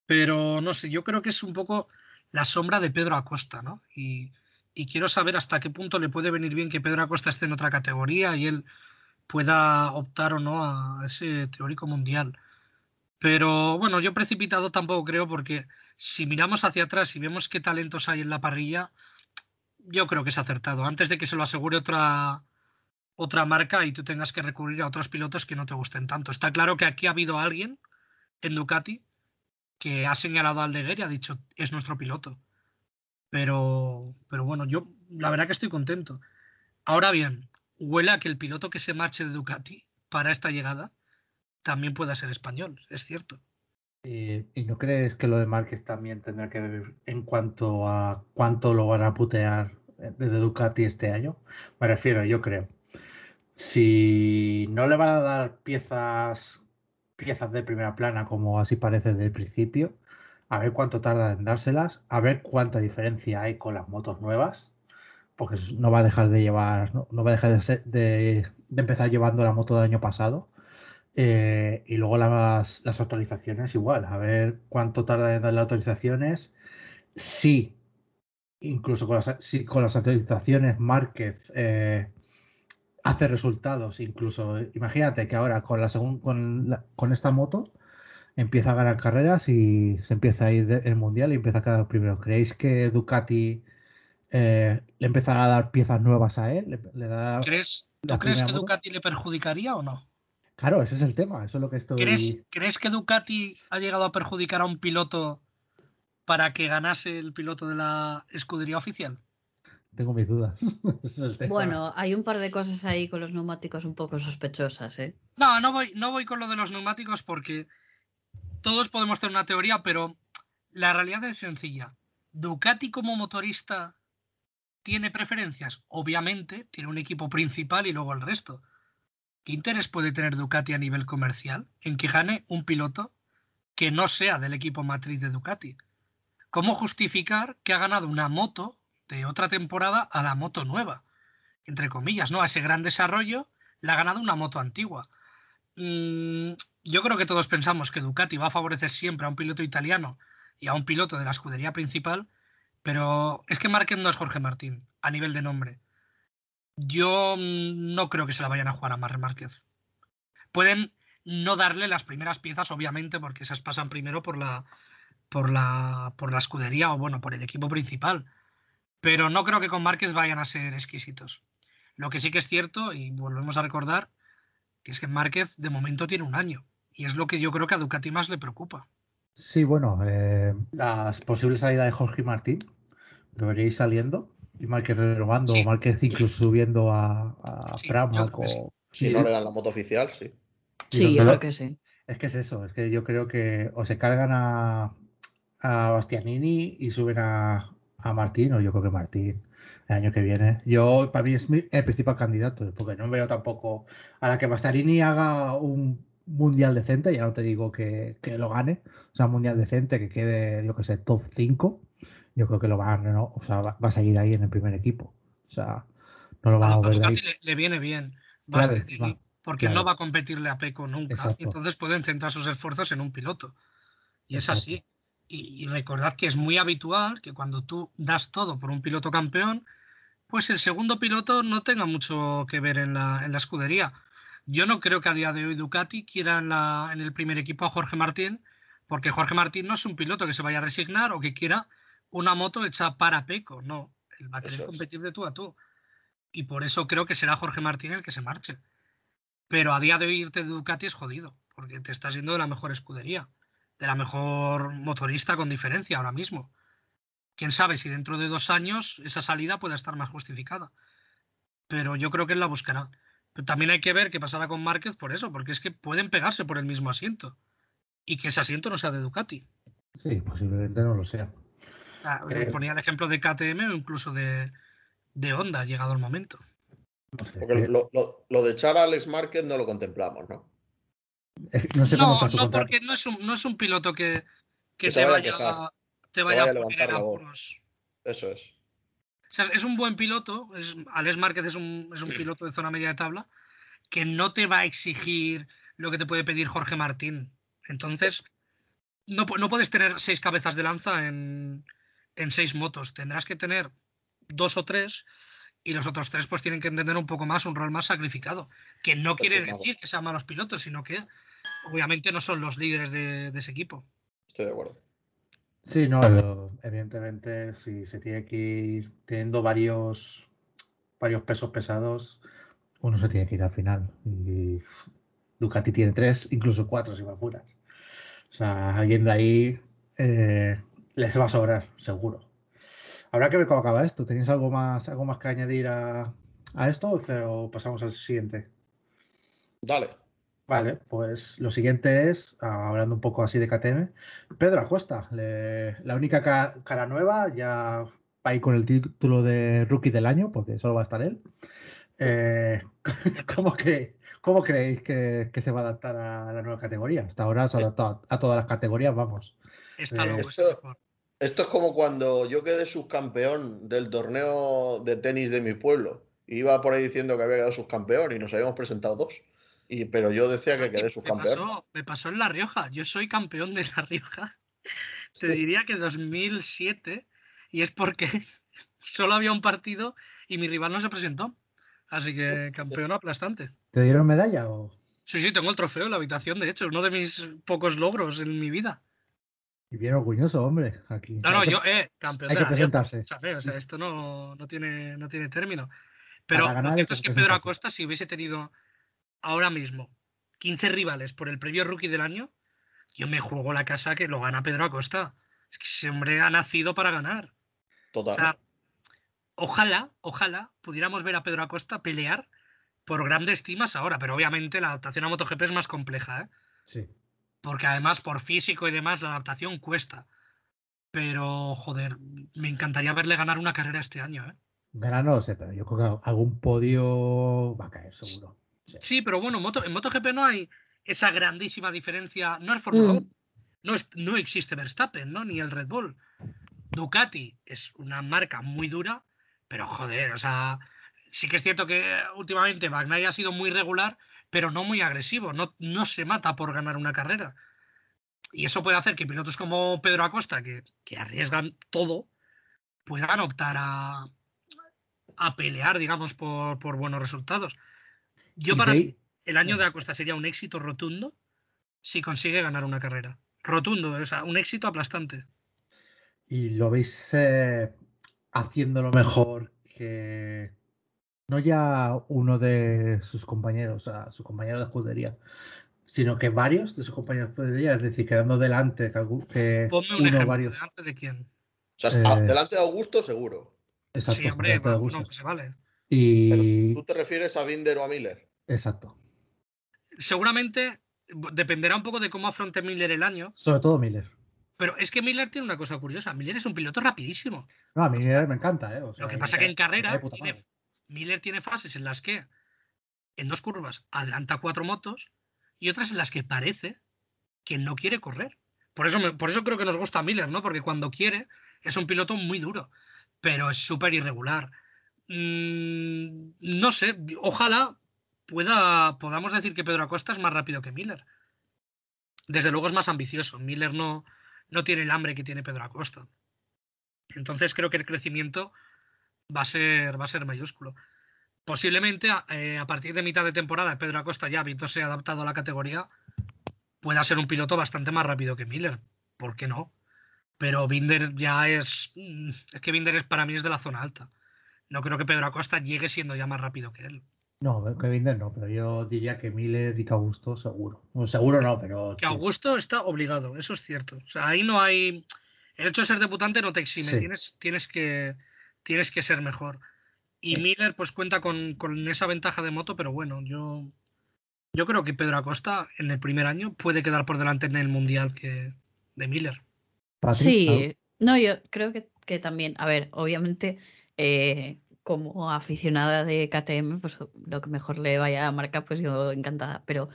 Pero no sé, yo creo que es un poco la sombra de Pedro Acosta, ¿no? Y, y quiero saber hasta qué punto le puede venir bien que Pedro Acosta esté en otra categoría y él pueda optar o no a ese teórico mundial. Pero bueno, yo precipitado tampoco creo porque si miramos hacia atrás y vemos qué talentos hay en la parrilla, yo creo que es acertado. Antes de que se lo asegure otra, otra marca y tú tengas que recurrir a otros pilotos que no te gusten tanto. Está claro que aquí ha habido alguien en Ducati que ha señalado a Aldeguer y ha dicho es nuestro piloto. Pero, pero bueno, yo la verdad que estoy contento. Ahora bien, huele a que el piloto que se marche de Ducati para esta llegada también pueda ser español, es cierto. ¿Y, no crees que lo de Márquez también tendrá que ver en cuanto a cuánto lo van a putear desde Ducati este año? Me refiero, yo creo. Si no le van a dar piezas piezas de primera plana, como así parece desde el principio, a ver cuánto tarda en dárselas, a ver cuánta diferencia hay con las motos nuevas, porque no va a dejar de llevar, no, va a dejar de, de, empezar llevando la moto del año pasado. Eh, y luego las, las, actualizaciones igual, a ver cuánto tarda en dar las autorizaciones. Si, incluso con las, si con las actualizaciones Márquez eh, hace resultados, incluso imagínate que ahora con la con, con esta moto empieza a ganar carreras y se empieza a ir el mundial y empieza a quedar primero. ¿Creéis que Ducati eh, le empezará a dar piezas nuevas a él? ¿Le, ¿Crees, ¿Tú crees que Ducati le perjudicaría o no? Claro, ese es el tema, eso es lo que estoy. ¿Crees, ¿Crees que Ducati ha llegado a perjudicar a un piloto para que ganase el piloto de la escudería oficial? Tengo mis dudas. bueno, hay un par de cosas ahí con los neumáticos un poco sospechosas, ¿eh? No, no voy, no voy con lo de los neumáticos porque todos podemos tener una teoría, pero la realidad es sencilla. Ducati como motorista tiene preferencias. Obviamente, tiene un equipo principal y luego el resto. ¿Qué interés puede tener Ducati a nivel comercial en que gane un piloto que no sea del equipo matriz de Ducati? ¿Cómo justificar que ha ganado una moto de otra temporada a la moto nueva, entre comillas, ¿no? A ese gran desarrollo le ha ganado una moto antigua. Mm, yo creo que todos pensamos que Ducati va a favorecer siempre a un piloto italiano y a un piloto de la escudería principal, pero es que Márquez no es Jorge Martín a nivel de nombre. Yo mm, no creo que se la vayan a jugar a Marc Márquez. Pueden no darle las primeras piezas, obviamente, porque esas pasan primero por la, por la, por la escudería o bueno, por el equipo principal pero no creo que con Márquez vayan a ser exquisitos. Lo que sí que es cierto, y volvemos a recordar, que es que Márquez de momento tiene un año. Y es lo que yo creo que a Ducati más le preocupa. Sí, bueno, eh, las posibles salidas de Jorge Martín deberíais saliendo. Y Márquez renovando, o Márquez incluso subiendo a, a Si no le dan la moto oficial, sí. Sí, yo creo que sí. Es que es eso, es que yo creo que o se cargan a, a Bastianini y suben a, a Martín, o yo creo que Martín, el año que viene. Yo, para mí, es el principal candidato, porque no veo tampoco. A la que Bastarini haga un mundial decente, ya no te digo que, lo gane, o sea, un mundial decente, que quede, yo que sé, top 5, yo creo que lo van, ¿no? o sea, va, a seguir ahí en el primer equipo. O sea, no lo van a, ahí. Le, viene bien, porque no va a competirle a Peco nunca. Entonces pueden centrar sus esfuerzos en un piloto. Y es así y, recordad que es muy habitual que cuando tú das todo por un piloto campeón, pues el segundo piloto no tenga mucho que ver en la, en la escudería. Yo no creo que a día de hoy Ducati quiera en, la, en el primer equipo a Jorge Martín, porque Jorge Martín no es un piloto que se vaya a resignar o que quiera una moto hecha para Peco, no, él va a querer competir de tú a tú. Y por eso creo que será Jorge Martín el que se marche. Pero a día de hoy irte de Ducati es jodido, porque te estás yendo de la mejor escudería de la mejor motorista con diferencia ahora mismo. Quién sabe si dentro de dos años esa salida pueda estar más justificada. Pero yo creo que él la buscará. Pero también hay que ver qué pasará con Márquez por eso, porque es que pueden pegarse por el mismo asiento. Y que ese asiento no sea de Ducati. Sí, posiblemente no lo sea. Ah, eh, ponía el ejemplo de KTM o incluso de, de Honda, llegado el momento. Porque lo, lo, de echar a Alex Márquez no lo contemplamos, ¿no? No sé cómo No, está su no, contrato. porque no es un, no es un piloto que, que Que se te vaya a te vaya vaya a a poner voz. apuros. Eso es. O sea, es un buen piloto. Es, Alex Márquez es un, es un piloto de zona media de tabla que no te va a exigir lo que te puede pedir Jorge Martín. Entonces, no, no puedes tener seis cabezas de lanza en, en seis motos. Tendrás que tener dos o tres y los otros tres pues tienen que entender un poco más un rol más sacrificado. Que no quiere Perfecto. decir que sean malos pilotos, sino que obviamente no son los líderes de, de ese equipo. Estoy de acuerdo. Sí, no, lo- evidentemente si se tiene que ir teniendo varios, varios pesos pesados, uno se tiene que ir al final. Y Ducati tiene tres, incluso cuatro si me apuras. O sea, alguien de ahí eh, les va a sobrar, seguro. Habrá que ver cómo acaba esto. ¿Tenéis algo más, algo más que añadir a, a esto o pasamos al siguiente? Dale. Vale, pues lo siguiente es, ah, hablando un poco así de KTM, Pedro Acosta, le- la única ca- cara nueva, ya va a ir con el título de Rookie del año, porque solo va a estar él. Eh, ¿cómo, que, ¿Cómo creéis que, que se va a adaptar a la nueva categoría? Hasta ahora se ha adaptado a, a todas las categorías, vamos. Está Eh, loco esto- es como cuando yo quedé subcampeón del torneo de tenis de mi pueblo. Iba por ahí diciendo que había quedado subcampeón y nos habíamos presentado dos. Y, pero yo decía que quedé me, subcampeón. pasó, me pasó en La Rioja. Yo soy campeón de La Rioja. Te Sí. diría que 2007. Y es porque solo había un partido y mi rival no se presentó. Así que campeón aplastante. ¿Te dieron medalla o...? Sí, sí, tengo el trofeo en la habitación, de hecho, uno de mis pocos logros en mi vida. Y bien orgulloso, hombre, aquí. No, no, yo, eh, campeón hay de que Rioja, presentarse. o sea, esto no, no tiene, no tiene término. Pero lo cierto es que Pedro. Acosta, si hubiese tenido ahora mismo 15 rivales por el premio rookie del año, yo me juego la casa que lo gana Pedro Acosta. Es que ese hombre ha nacido para ganar. O Total. sea, ojalá, ojalá pudiéramos ver a Pedro Acosta pelear por grandes cimas ahora, pero obviamente la adaptación a MotoGP es más compleja, ¿eh? Sí. Porque además por físico y demás la adaptación cuesta. Pero, joder, me encantaría verle ganar una carrera este año, ¿eh? Ganar no lo sé, pero yo creo que algún podio va a caer, seguro. Sí, pero bueno, moto, en MotoGP no hay esa grandísima diferencia. No es Fórmula Mm. 1, no, es- no existe Verstappen, ¿no? Ni el Red Bull. Ducati es una marca muy dura, pero joder, o sea, sí que es cierto que últimamente Bagnaia ha sido muy regular, pero no muy agresivo, no, no se mata por ganar una carrera. Y eso puede hacer que pilotos como Pedro Acosta, que, que arriesgan todo, puedan optar a, a pelear, digamos, por, por buenos resultados. Yo para mí, el año de Acosta sería un éxito rotundo si consigue ganar una carrera. Rotundo, o sea, un éxito aplastante. Y lo veis eh, haciéndolo mejor que no ya uno de sus compañeros, o sea, su compañero de escudería, sino que varios de sus compañeros de escudería, es decir, quedando delante que, algún- que Ponme un uno ejemplo varios. delante de quién. O sea, eh, delante de Augusto, seguro. Exacto, sí, hombre, delante de bueno, Augusto. pues se vale. Y ¿Tú te refieres a Binder o a Miller? exacto. Seguramente dependerá un poco de cómo afronte Miller el año, Sobre todo Miller. pero es que Miller tiene una cosa curiosa. Miller es un piloto rapidísimo. No, a mí Miller me encanta, ¿eh? O sea, Lo que pasa que cae- en carrera tiene-. Miller tiene fases en las que en dos curvas adelanta cuatro motos y otras en las que parece que no quiere correr. Por eso, por eso creo que nos gusta Miller, ¿no? Porque cuando quiere es un piloto muy duro, pero es súper irregular. Mm, no sé, ojalá pueda, podamos decir que Pedro Acosta es más rápido que Miller. Desde luego es más ambicioso. Miller no, no tiene el hambre que tiene Pedro Acosta. Entonces creo que el crecimiento va a ser, va a ser mayúsculo. Posiblemente a, eh, a partir de mitad de temporada Pedro Acosta ya habiéndose adaptado a la categoría pueda ser un piloto bastante más rápido que Miller. ¿Por qué no? Pero Binder ya es. mm, Es que Binder es, para mí es de la zona alta. No creo que Pedro Acosta llegue siendo ya más rápido que él. No, que Binder no, pero yo diría que Miller y que Augusto seguro. Bueno, seguro no, pero. Que Augusto está obligado, eso es cierto. O sea, ahí no hay. El hecho de ser debutante no te exime, Sí. tienes, tienes, que, tienes que ser mejor. Y Sí. Miller, pues cuenta con, con esa ventaja de moto, pero bueno, yo, yo creo que Pedro Acosta en el primer año puede quedar por delante en el mundial que de Miller. Sí, no, yo creo que, que también, a ver, obviamente, eh, como aficionada de KTM, pues lo que mejor le vaya a la marca, pues yo encantada. Pero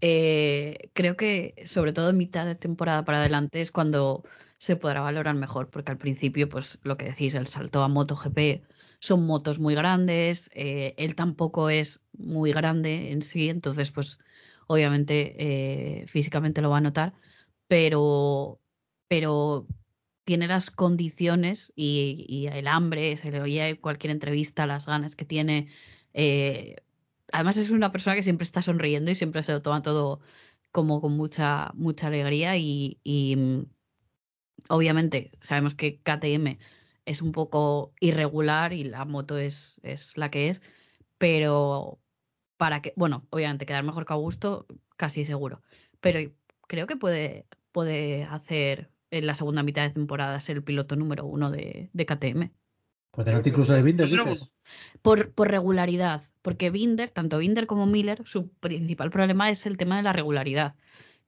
eh, creo que sobre todo en mitad de temporada para adelante es cuando se podrá valorar mejor, porque al principio, pues lo que decís, el salto a MotoGP son motos muy grandes, eh, él tampoco es muy grande en sí, entonces pues obviamente eh, físicamente lo va a notar, pero, pero tiene las condiciones y, el hambre, se le oye en cualquier entrevista, las ganas que tiene. Eh, además es una persona que siempre está sonriendo y siempre se lo toma todo como con mucha, mucha alegría y, mm, obviamente sabemos que KTM es un poco irregular y la moto es, es la que es, pero para que, bueno, obviamente quedar mejor que Augusto, casi seguro, pero creo que puede, puede hacer en la segunda mitad de temporada ser el piloto número uno de, KTM. Pues delante incluso de Binder, Por, por regularidad, porque Binder, tanto Binder como Miller, su principal problema es el tema de la regularidad.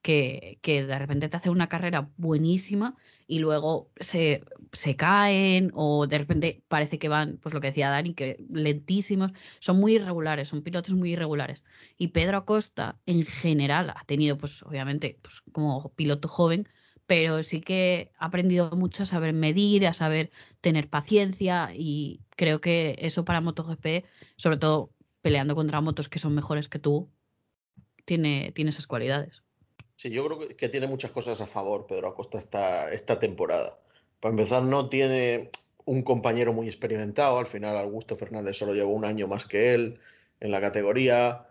Que, que, de repente te hace una carrera buenísima y luego se, se, caen o de repente parece que van, pues lo que decía Dani, que lentísimos, son muy irregulares, son pilotos muy irregulares. Y Pedro Acosta en general ha tenido, pues obviamente, pues como piloto joven, pero sí que ha aprendido mucho a saber medir, a saber tener paciencia y creo que eso para MotoGP, sobre todo peleando contra motos que son mejores que tú, tiene, tiene esas cualidades. Sí, yo creo que tiene muchas cosas a favor Pedro Acosta esta, esta temporada. Para empezar, no tiene un compañero muy experimentado, al final Augusto Fernández solo lleva un año más que él en la categoría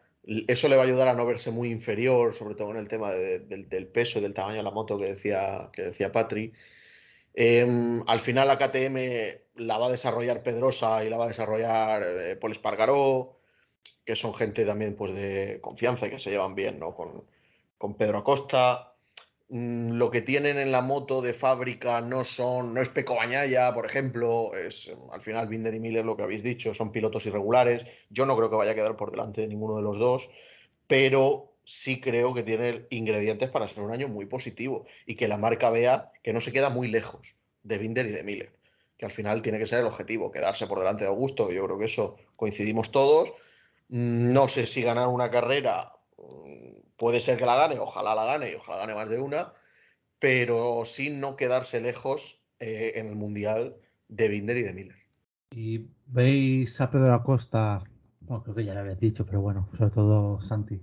eso le va a ayudar a no verse muy inferior, sobre todo en el tema del peso y del tamaño de la moto que decía, que decía Patri. Em, al final la KTM la va a desarrollar Pedrosa y la va a desarrollar eh, Paul Espargaró, que son gente también pues, de confianza y que se llevan bien ¿no? con, con Pedro Acosta. Mm, lo que tienen en la moto de fábrica no son, no es Peco Bañaya, por ejemplo, es al final Binder y Miller lo que habéis dicho, son pilotos irregulares. Yo no creo que vaya a quedar por delante de ninguno de los dos, pero sí creo que tiene ingredientes para ser un año muy positivo y que la marca vea que no se queda muy lejos de Binder y de Miller, que al final tiene que ser el objetivo, quedarse por delante de Augusto, yo creo que eso coincidimos todos. Mm, no sé si ganar una carrera mm, Puede ser que la gane, ojalá la gane y ojalá gane más de una, pero sin no quedarse lejos eh, en el Mundial de Binder y de Miller. ¿Y veis a Pedro Acosta, bueno, creo que ya lo habías dicho, pero bueno, sobre todo Santi,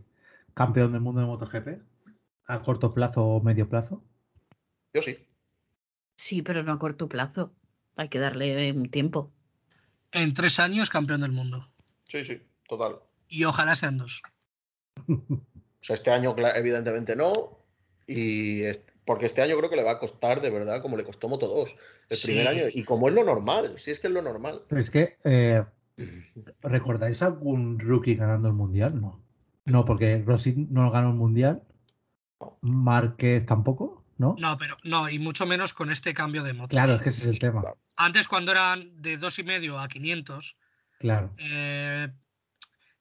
campeón del mundo de MotoGP? ¿A corto plazo o medio plazo? Yo sí. Sí, pero no a corto plazo. Hay que darle un tiempo. En tres años, campeón del mundo. Sí, sí, total. Y ojalá sean dos. O sea, este año evidentemente no, y porque este año creo que le va a costar de verdad como le costó Moto 2 el primer año, y como es lo normal, si es que es lo normal. Pero es que, eh, ¿recordáis algún rookie ganando el Mundial? No. No, porque Rossi no ganó el Mundial, Márquez tampoco, ¿no? No, pero no, y mucho menos con este cambio de moto. Claro, es que ese es el tema. Antes, cuando eran de dos y medio a 500, claro. Eh,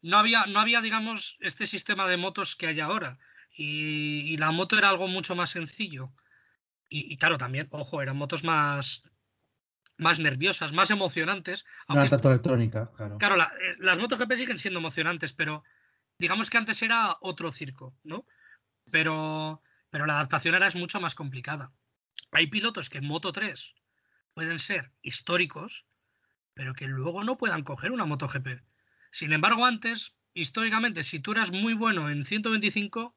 no había, no había, digamos, este sistema de motos que hay ahora. Y, la moto era algo mucho más sencillo. Y, claro, también, ojo, eran motos más, más nerviosas, más emocionantes. No era tanto electrónica, claro. Claro, eh, las motos GP siguen siendo emocionantes, pero digamos que antes era otro circo, ¿no? Pero, pero la adaptación ahora es mucho más complicada. Hay pilotos que en Moto 3 pueden ser históricos, pero que luego no puedan coger una moto GP. Sin embargo, antes, históricamente, si tú eras muy bueno en 125,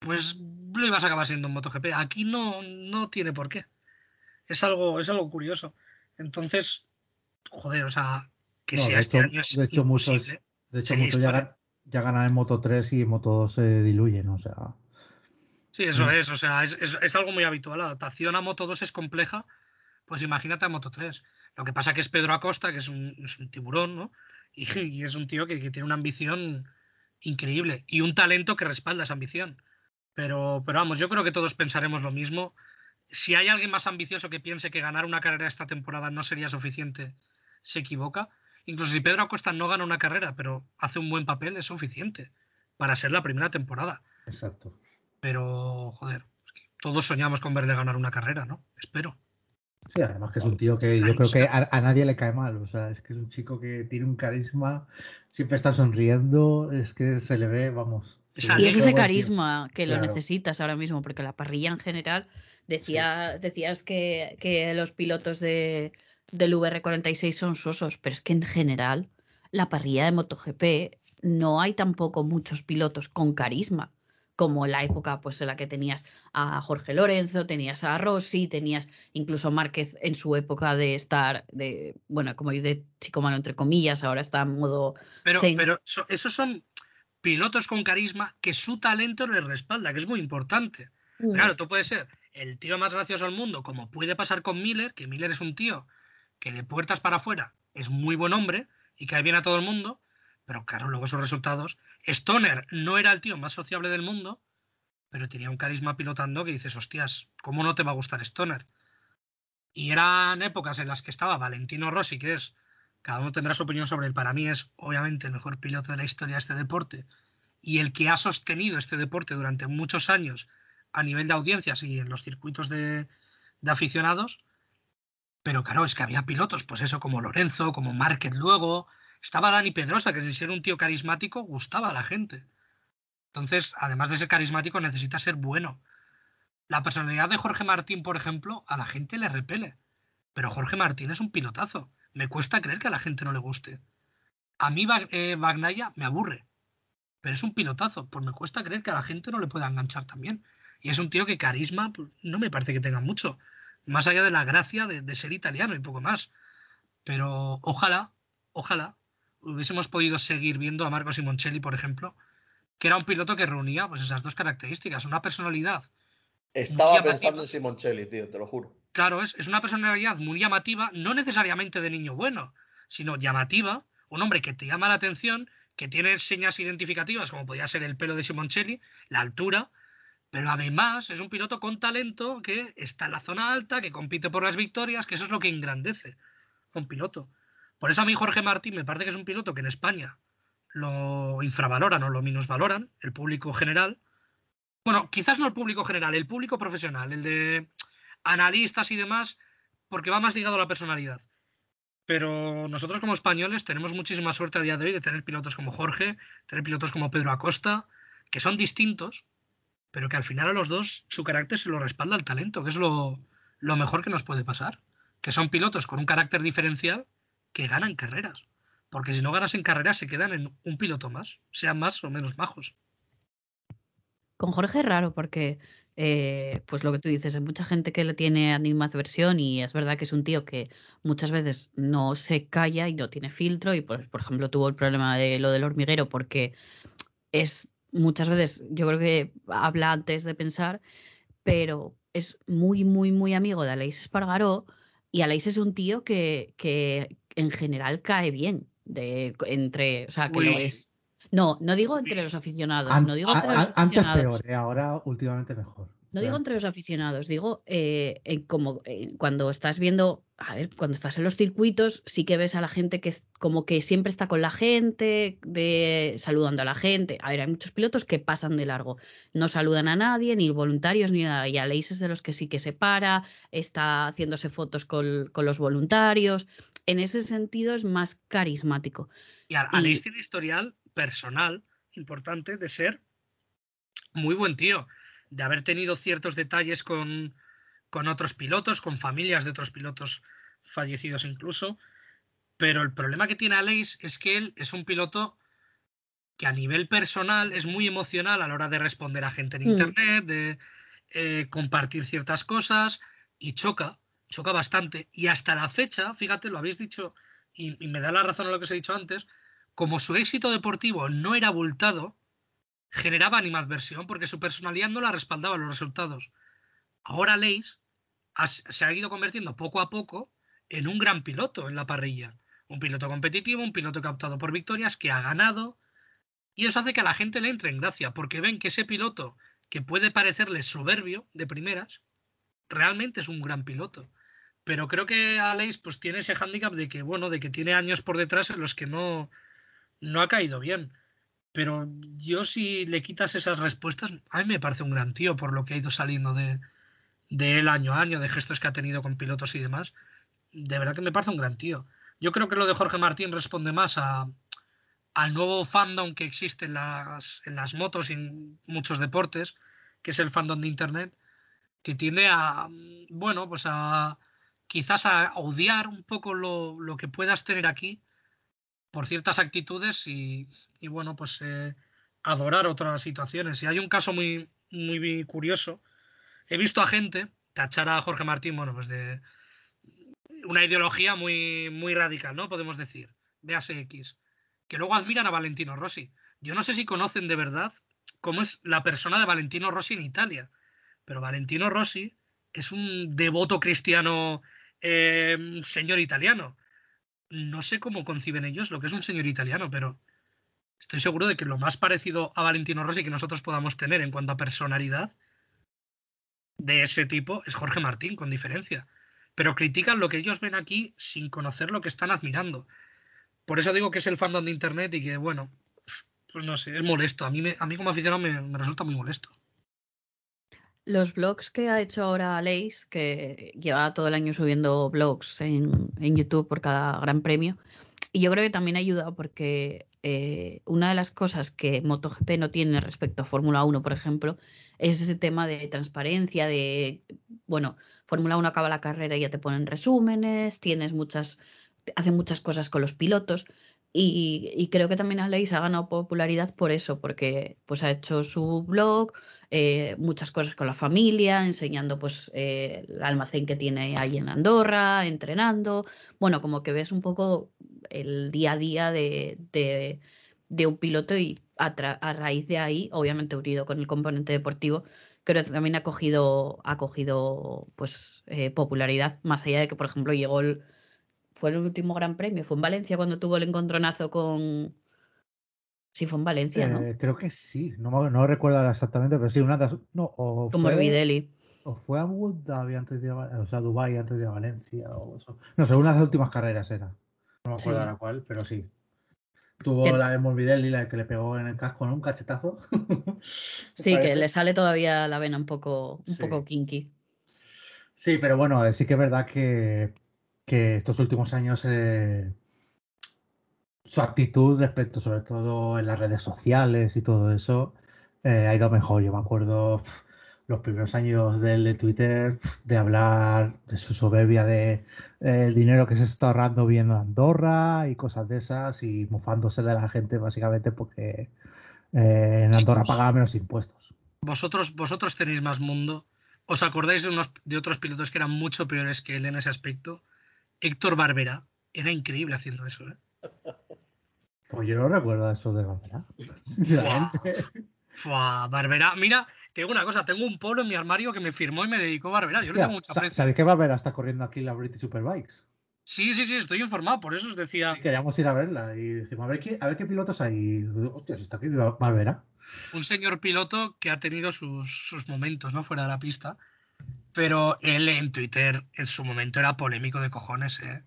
pues lo ibas a acabar siendo en MotoGP. Aquí no, no tiene por qué. Es algo, es algo curioso. Entonces, joder, o sea, que sea este año De hecho, muchos, de hecho, muchos ya, ya, ganan en Moto 3 y en Moto 2 se diluyen, o sea. Sí, eso es, o sea, es, es, algo muy habitual. La adaptación a Moto 2 es compleja, pues imagínate a Moto 3. Lo que pasa que es Pedro Acosta, que es un, es un tiburón, ¿no? Y, es un tío que, tiene una ambición increíble y un talento que respalda esa ambición. Pero, pero vamos, yo creo que todos pensaremos lo mismo. Si hay alguien más ambicioso que piense que ganar una carrera esta temporada no sería suficiente, se equivoca. Incluso si Pedro Acosta no gana una carrera, pero hace un buen papel, es suficiente para ser la primera temporada. Exacto. Pero, joder, todos soñamos con verle ganar una carrera, ¿no? Espero. Sí, además que es un tío que yo creo que a, nadie le cae mal. O sea, es que es un chico que tiene un carisma, siempre está sonriendo, es que se le ve, vamos. Y es ese carisma que lo necesitas ahora mismo, porque la parrilla en general, decía, decías que, que, los pilotos de, del VR46 son sosos, pero es que en general la parrilla de MotoGP no hay tampoco muchos pilotos con carisma como la época pues en la que tenías a Jorge Lorenzo, tenías a Rossi, tenías incluso Márquez en su época de estar de bueno, como dice chico malo entre comillas, ahora está en modo Pero pero esos son pilotos con carisma que su talento les respalda, que es muy importante. Mm. Claro, tú puedes ser el tío más gracioso del mundo, como puede pasar con Miller, que Miller es un tío que de puertas para afuera es muy buen hombre y cae bien a todo el mundo, pero claro, luego esos resultados. Stoner no era el tío más sociable del mundo, pero tenía un carisma pilotando que dices, hostias, ¿cómo no te va a gustar Stoner? Y eran épocas en las que estaba Valentino Rossi, que es, cada uno tendrá su opinión sobre él, para mí es obviamente el mejor piloto de la historia de este deporte y el que ha sostenido este deporte durante muchos años a nivel de audiencias y en los circuitos de, aficionados. Pero claro, es que había pilotos, pues eso, como Lorenzo, como Márquez luego, estaba Dani Pedrosa, que sin ser un tío carismático, gustaba a la gente. Entonces, además de ser carismático, necesita ser bueno. La personalidad de Jorge Martín, por ejemplo, a la gente le repele. Pero Jorge Martín es un pilotazo. Me cuesta creer que a la gente no le guste. A mí eh, me aburre. Pero es un pilotazo. Pues me cuesta creer que a la gente no le pueda enganchar también. Y es un tío que carisma pues, no me parece que tenga mucho. Más allá de la gracia de ser italiano y poco más. Pero ojalá, ojalá hubiésemos podido seguir viendo a Marco Simoncelli, por ejemplo, que era un piloto que reunía pues esas dos características, una personalidad. Estaba pensando en Simoncelli, tío, te lo juro. Claro, es, es una personalidad muy llamativa, no necesariamente de niño bueno, sino llamativa, un hombre que te llama la atención, que tiene señas identificativas, como podía ser el pelo de Simoncelli, la altura, pero además es un piloto con talento que está en la zona alta, que compite por las victorias, que eso es lo que engrandece a un piloto. Por eso a mí Jorge Martín me parece que es un piloto que en España lo infravaloran o lo minusvaloran, el público general. Bueno, quizás no el público general, el público profesional, el de analistas y demás, porque va más ligado a la personalidad. Pero nosotros como españoles tenemos muchísima suerte a día de hoy de tener pilotos como Jorge, tener pilotos como Pedro Acosta, que son distintos, pero que al final a los dos su carácter se lo respalda el talento, que es lo, lo mejor que nos puede pasar. Que son pilotos con un carácter diferencial que ganan carreras. Porque si no ganas en carreras, se quedan en un piloto más, sean más o menos majos. Con Jorge es raro porque, eh, pues lo que tú dices, hay mucha gente que le tiene animadversión y es verdad que es un tío que muchas veces no se calla y no tiene filtro y, por, por ejemplo, tuvo el problema de lo del hormiguero porque es muchas veces, yo creo que habla antes de pensar, pero es muy, muy, muy amigo de Aleix Espargaró y Aleix es un tío que, que, en general cae bien. De, entre, o sea, que lo es. No, no digo entre los aficionados. no digo entre los antes peor, eh, ahora últimamente mejor. No digo entre los aficionados, digo eh, como eh, cuando estás viendo, a ver, cuando estás en los circuitos, sí que ves a la gente que es como que siempre está con la gente, de, saludando a la gente. A ver, hay muchos pilotos que pasan de largo, no saludan a nadie, ni voluntarios, ni nada. Y Aleix es de los que sí que se para, está haciéndose fotos con, los voluntarios. En ese sentido es más carismático. Y Aleix tiene historial personal importante de ser muy buen tío de haber tenido ciertos detalles con, con otros pilotos, con familias de otros pilotos fallecidos incluso. Pero el problema que tiene Aleix es que él es un piloto que a nivel personal es muy emocional a la hora de responder a gente en mm. internet, de eh, compartir ciertas cosas y choca, choca bastante. Y hasta la fecha, fíjate, lo habéis dicho y, y me da la razón a lo que os he dicho antes, como su éxito deportivo no era abultado, generaba animadversión porque su personalidad no la respaldaba los resultados. Ahora Leis se ha ido convirtiendo poco a poco en un gran piloto en la parrilla. Un piloto competitivo, un piloto que ha optado por victorias, que ha ganado. Y eso hace que a la gente le entre en gracia, porque ven que ese piloto, que puede parecerle soberbio de primeras, realmente es un gran piloto. Pero creo que Aleix pues tiene ese hándicap de que, bueno, de que tiene años por detrás en los que no, no ha caído bien. Pero yo si le quitas esas respuestas, a mí me parece un gran tío por lo que ha ido saliendo de, de él año a año, de gestos que ha tenido con pilotos y demás, de verdad que me parece un gran tío. Yo creo que lo de Jorge Martín responde más a, al nuevo fandom que existe en las, en las motos y en muchos deportes, que es el fandom de Internet, que tiende a, bueno, pues a quizás a odiar un poco lo, lo que puedas tener aquí por ciertas actitudes y, bueno, pues eh, adorar otras situaciones. Y hay un caso muy, muy curioso. He visto a gente tachar a Jorge Martín, bueno, pues de una ideología muy, muy radical, ¿no? Podemos decir. Véase X. Que luego admiran a Valentino Rossi. Yo no sé si conocen de verdad cómo es la persona de Valentino Rossi en Italia. Pero Valentino Rossi es un devoto cristiano eh, señor italiano. No sé cómo conciben ellos lo que es un señor italiano, pero estoy seguro de que lo más parecido a Valentino Rossi que nosotros podamos tener en cuanto a personalidad de ese tipo es Jorge Martín, con diferencia. Pero critican lo que ellos ven aquí sin conocer lo que están admirando. Por eso digo que es el fandom de Internet y que, bueno, pues no sé, es molesto. A mí, a mí como aficionado me resulta muy molesto. Los blogs que ha hecho ahora Leis, que lleva todo el año subiendo blogs en, YouTube por cada gran premio, y yo creo que también ha ayudado porque eh, una de las cosas que MotoGP no tiene respecto a Fórmula 1, por ejemplo, es ese tema de transparencia, de, bueno, Fórmula 1 acaba la carrera y ya te ponen resúmenes, tienes muchas, hacen muchas cosas con los pilotos. Y, creo que también Aleix ha ganado popularidad por eso, porque pues ha hecho su blog, eh, muchas cosas con la familia, enseñando pues eh, el almacén que tiene ahí en Andorra, entrenando. Bueno, como que ves un poco el día a día de, de, un piloto y a, raíz de ahí, obviamente unido con el componente deportivo, creo que también ha cogido, ha cogido pues eh, popularidad, más allá de que, por ejemplo, llegó el fue el último Gran Premio, fue en Valencia cuando tuvo el encontronazo con. Sí, fue en Valencia, ¿no? Eh, creo que sí, no, no recuerdo exactamente, pero sí, una de no, o Como fue, O fue a Abu Dhabi antes de o sea, Dubai antes de Valencia o eso. No sé, una de las últimas carreras era. No me acuerdo ahora cuál, pero sí. Tuvo la de Morbidelli, la que le pegó en el casco en un cachetazo. sí, que le sale todavía la vena un poco, un poco kinky. Sí, pero bueno, sí que es verdad que que estos últimos años eh, su actitud respecto, sobre todo en las redes sociales y todo eso, eh, ha ido mejor. Yo me acuerdo los primeros años del de Twitter de hablar de su soberbia de eh, el dinero que se está ahorrando viendo Andorra y cosas de esas y mofándose de la gente básicamente porque en Andorra pagaba menos impuestos. Vosotros, vosotros tenéis más mundo. ¿Os acordáis de, unos, de otros pilotos que eran mucho peores que él en ese aspecto? Héctor Barbera. Era increíble haciendo eso, ¿eh? Pues yo no recuerdo eso de Barbera. Sinceramente. Barbera. Mira, tengo una cosa, tengo un polo en mi armario que me firmó y me dedicó Barbera. Yo tengo mucha ¿Sabéis que Barbera está corriendo aquí en la British Superbikes? Sí, sí, sí, estoy informado, por eso os decía. queríamos ir a verla y decimos, a ver qué, a ver qué pilotos hay. Hostia, está aquí Barbera. Un señor piloto que ha tenido sus, sus momentos, ¿no? Fuera de la pista pero él en Twitter en su momento era polémico de cojones, ¿eh?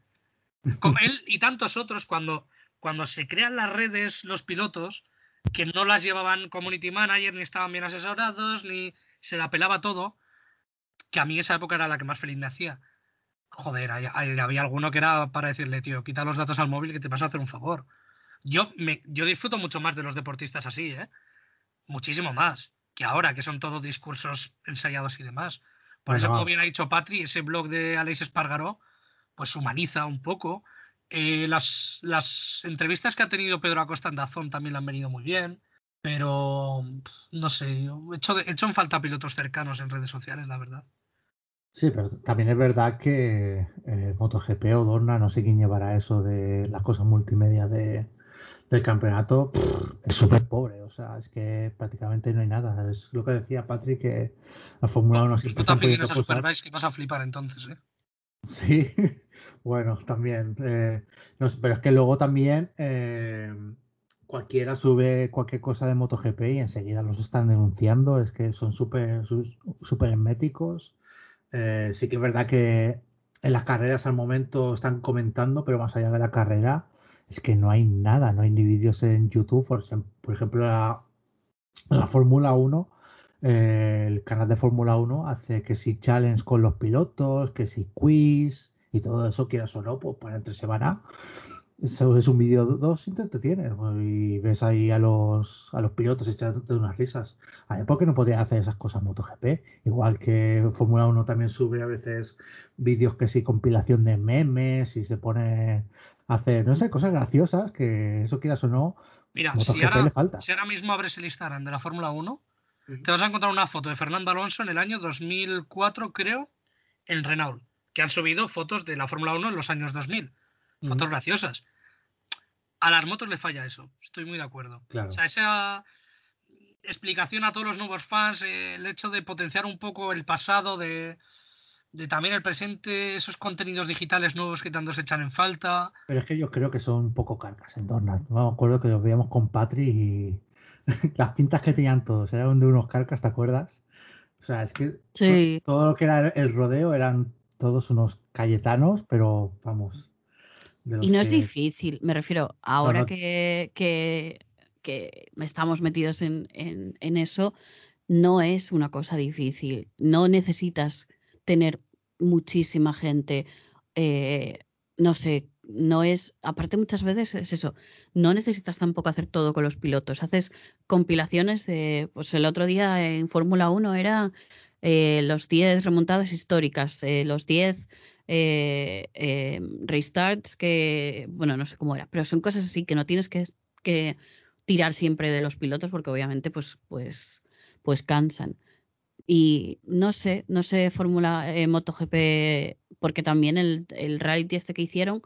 Como él y tantos otros, cuando, cuando se crean las redes, los pilotos, que no las llevaban community manager, ni estaban bien asesorados, ni se la pelaba todo, que a mí esa época era la que más feliz me hacía. Joder, había alguno que era para decirle, tío, quita los datos al móvil que te vas a hacer un favor. Yo, me, yo disfruto mucho más de los deportistas así, ¿eh? Muchísimo más que ahora, que son todos discursos ensayados y demás. Por eso, como bien ha dicho Patri, ese blog de Alex Espargaró, pues humaniza un poco. Eh, las, las, entrevistas que ha tenido Pedro Acosta en Dazón también le han venido muy bien. Pero no sé, he hecho, he hecho en falta pilotos cercanos en redes sociales, la verdad. Sí, pero también es verdad que eh, MotoGP o Dorna, no sé quién llevará eso de las cosas multimedia de, del campeonato es súper pobre, o sea, es que prácticamente no hay nada. Es lo que decía Patrick, que la Fórmula 1 siempre está pidiendo cosas. que vas a flipar entonces, ¿eh? Sí, bueno, también. Eh, pero es que luego también eh, cualquiera sube cualquier cosa de MotoGP y enseguida los están denunciando. Es que son súper super herméticos. Eh, sí que es verdad que en las carreras al momento están comentando, pero más allá de la carrera es que no hay nada, no hay ni vídeos en YouTube, por, ejemplo, la, la Fórmula 1, eh, el canal de Fórmula 1 hace que si challenge con los pilotos, que si quiz y todo eso, quieras o no, pues para entre semana. Eso es un vídeo dos y te tienes y ves ahí a los a los pilotos echándote unas risas. A ¿por qué no podrían hacer esas cosas MotoGP? Igual que Fórmula 1 también sube a veces vídeos que sí, compilación de memes y se pone hacer, no sé, cosas graciosas que eso quieras o no. Mira, si ahora, si ahora, mismo abres el Instagram de la Fórmula 1, te vas a encontrar una foto de Fernando Alonso en el año 2004, creo, en Renault, que han subido fotos de la Fórmula 1 en los años 2000. Fotos graciosas a las motos le falla eso, estoy muy de acuerdo. O sea, esa explicación a todos los nuevos fans, eh, el hecho de potenciar un poco el pasado, de, también el presente, esos contenidos digitales nuevos que tanto se echan en falta. Pero es que yo creo que son un poco cargas en torno. Me acuerdo que los veíamos con Patri y las pintas que tenían todos eran de unos carcas, ¿te acuerdas? O sea, es que todo lo que era el rodeo eran todos unos cayetanos, pero vamos, y no es difícil, me refiero, ahora Que, que, estamos metidos en, en, eso, no es una cosa difícil. No necesitas tener muchísima gente. Eh, no sé, no es, aparte muchas veces es eso, no necesitas tampoco hacer todo con los pilotos, haces compilaciones de, pues el otro día en Fórmula 1 era eh, los 10 remontadas históricas, eh, los 10 eh, restarts que, bueno, no sé cómo era, pero son cosas así que no tienes que, que tirar siempre de los pilotos porque obviamente pues, pues, pues cansan. Y no sé, no sé Fórmula eh, MotoGP, porque también el, el reality este que hicieron,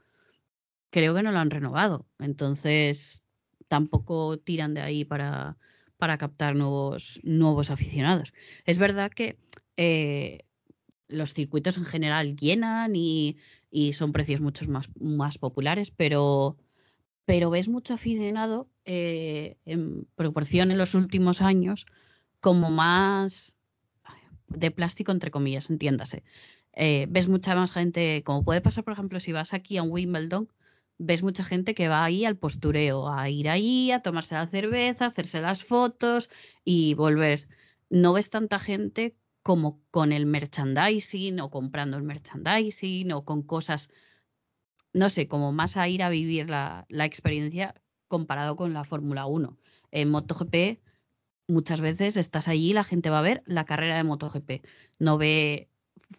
creo que no lo han renovado. Entonces, tampoco tiran de ahí para, para captar nuevos, nuevos aficionados. Es verdad que eh, los circuitos en general llenan y, son precios mucho más, más populares, pero, pero ves mucho aficionado eh, en proporción en los últimos años como más de plástico, entre comillas, entiéndase. Eh, ves mucha más gente, como puede pasar, por ejemplo, si vas aquí a Wimbledon, ves mucha gente que va ahí al postureo, a ir ahí, a tomarse la cerveza, hacerse las fotos y volver. No ves tanta gente como con el merchandising o comprando el merchandising o con cosas, no sé, como más a ir a vivir la, experiencia comparado con la Fórmula 1. En MotoGP muchas veces estás allí y la gente va a ver la carrera de MotoGP. No ve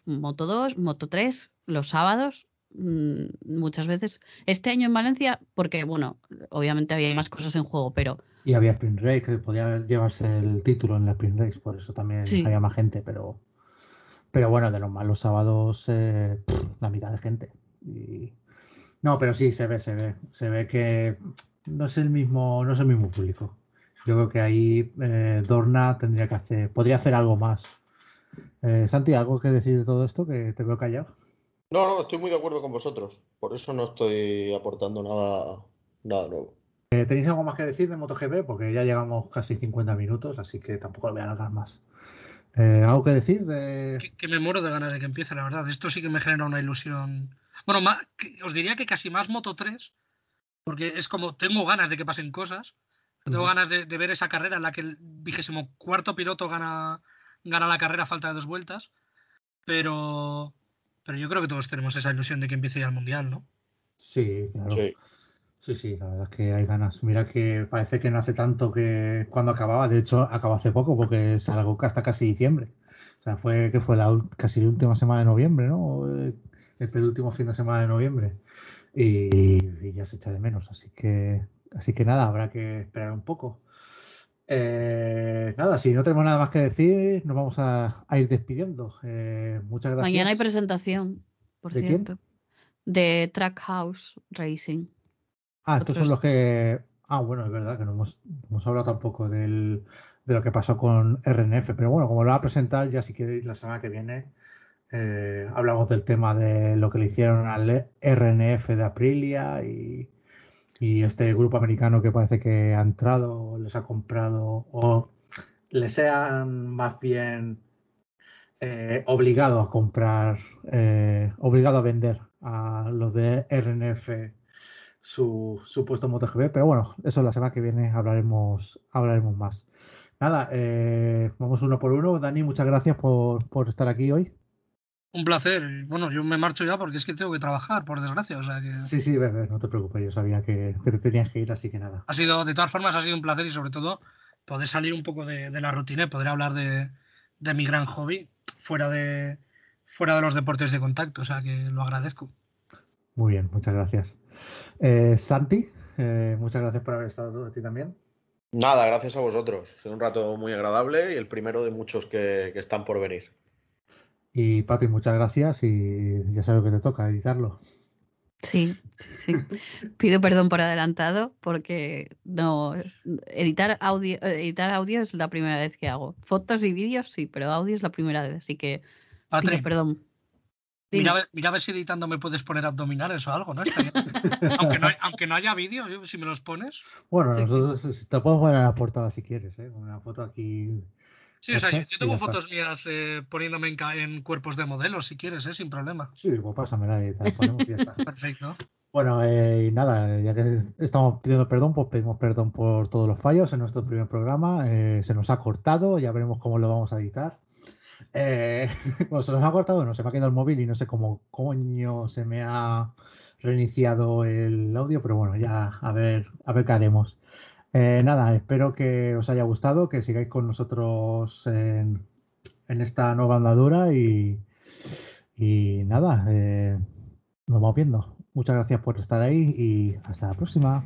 Moto 2, Moto 3 los sábados mm, muchas veces. Este año en Valencia, porque bueno, obviamente había más cosas en juego, pero y había Sprint Race, que podía llevarse el título en la Sprint Race, por eso también había más gente, pero pero bueno, de los malos sábados, eh, la mitad de gente. No, pero sí, se ve, se ve. Se ve que no es el mismo, no es el mismo público. Yo creo que ahí eh, Dorna tendría que hacer, podría hacer algo más. Eh, Santi, ¿algo que decir de todo esto? Que te veo callado. No, no, estoy muy de acuerdo con vosotros. Por eso no estoy aportando nada, nada nuevo. Eh, ¿Tenéis algo más que decir de MotoGP? Porque ya llevamos casi 50 minutos, así que tampoco lo voy a alargar más. Eh, ¿Algo que decir? De... Que, me muero de ganas de que empiece, la verdad. Esto sí que me genera una ilusión. Bueno, os diría que casi más Moto 3, porque es como tengo ganas de que pasen cosas. Tengo ganas de, ver esa carrera en la que el vigésimo cuarto piloto gana, gana la carrera a falta de dos vueltas. Pero, pero yo creo que todos tenemos esa ilusión de que empiece ya el mundial, ¿no? Sí, claro. Sí. Sí, sí, la verdad es que hay ganas. Mira que parece que no hace tanto que cuando acababa, de hecho acabó hace poco porque se alargó hasta casi diciembre. O sea, fue que fue la casi la última semana de noviembre, ¿no? El penúltimo fin de semana de noviembre. Y, ya se echa de menos, así que así que nada, habrá que esperar un poco. Eh, nada, si no tenemos nada más que decir, nos vamos a, ir despidiendo. Eh, muchas gracias. Mañana hay presentación, por ¿De cierto. De Trackhouse Racing. Ah, estos son los que. Ah, bueno, es verdad que no hemos, hablado tampoco del, de lo que pasó con RNF, pero bueno, como lo va a presentar, ya si queréis la semana que viene, eh, hablamos del tema de lo que le hicieron al RNF de Aprilia y, este grupo americano que parece que ha entrado, les ha comprado o les han más bien eh, obligado a comprar, eh, obligado a vender a los de RNF su, su puesto MotoGP, pero bueno, eso la semana que viene hablaremos, hablaremos más. Nada, eh, vamos uno por uno. Dani, muchas gracias por, por estar aquí hoy. Un placer. Bueno, yo me marcho ya porque es que tengo que trabajar, por desgracia. O sea que... Sí, sí, bebé, no te preocupes. Yo sabía que, que, te tenías que ir, así que nada. Ha sido, de todas formas, ha sido un placer y sobre todo poder salir un poco de, de la rutina y poder hablar de, de, mi gran hobby fuera de, fuera de los deportes de contacto. O sea que lo agradezco. Muy bien, muchas gracias. Eh, Santi, eh, muchas gracias por haber estado a ti también. Nada, gracias a vosotros. Ha sido un rato muy agradable y el primero de muchos que, que están por venir. Y Patrick, muchas gracias y ya sabes que te toca editarlo. Sí, sí. Pido perdón por adelantado porque no editar audio, editar audio es la primera vez que hago. Fotos y vídeos sí, pero audio es la primera vez, así que Patrick, pido perdón. Mira, mira a ver si editando me puedes poner abdominales o algo, ¿no? aunque, no aunque no haya vídeo, si me los pones. Bueno, sí, nosotros sí. te puedo poner a la portada si quieres, ¿eh? Una foto aquí Sí, o sea, yo, yo tengo fotos mías eh, poniéndome en, en, cuerpos de modelos, si quieres, ¿eh? sin problema. Sí, pues pásamela y te ponemos y ya está. Perfecto. Bueno, eh, y nada, ya que estamos pidiendo perdón, pues pedimos perdón por todos los fallos en nuestro primer programa. Eh, se nos ha cortado, ya veremos cómo lo vamos a editar. Eh, bueno, se nos ha cortado, no se me ha quedado el móvil y no sé cómo coño se me ha reiniciado el audio, pero bueno, ya a ver, a ver qué haremos. Eh, nada, espero que os haya gustado, que sigáis con nosotros en, esta nueva andadura y, y nada, eh, nos vamos viendo. Muchas gracias por estar ahí y hasta la próxima.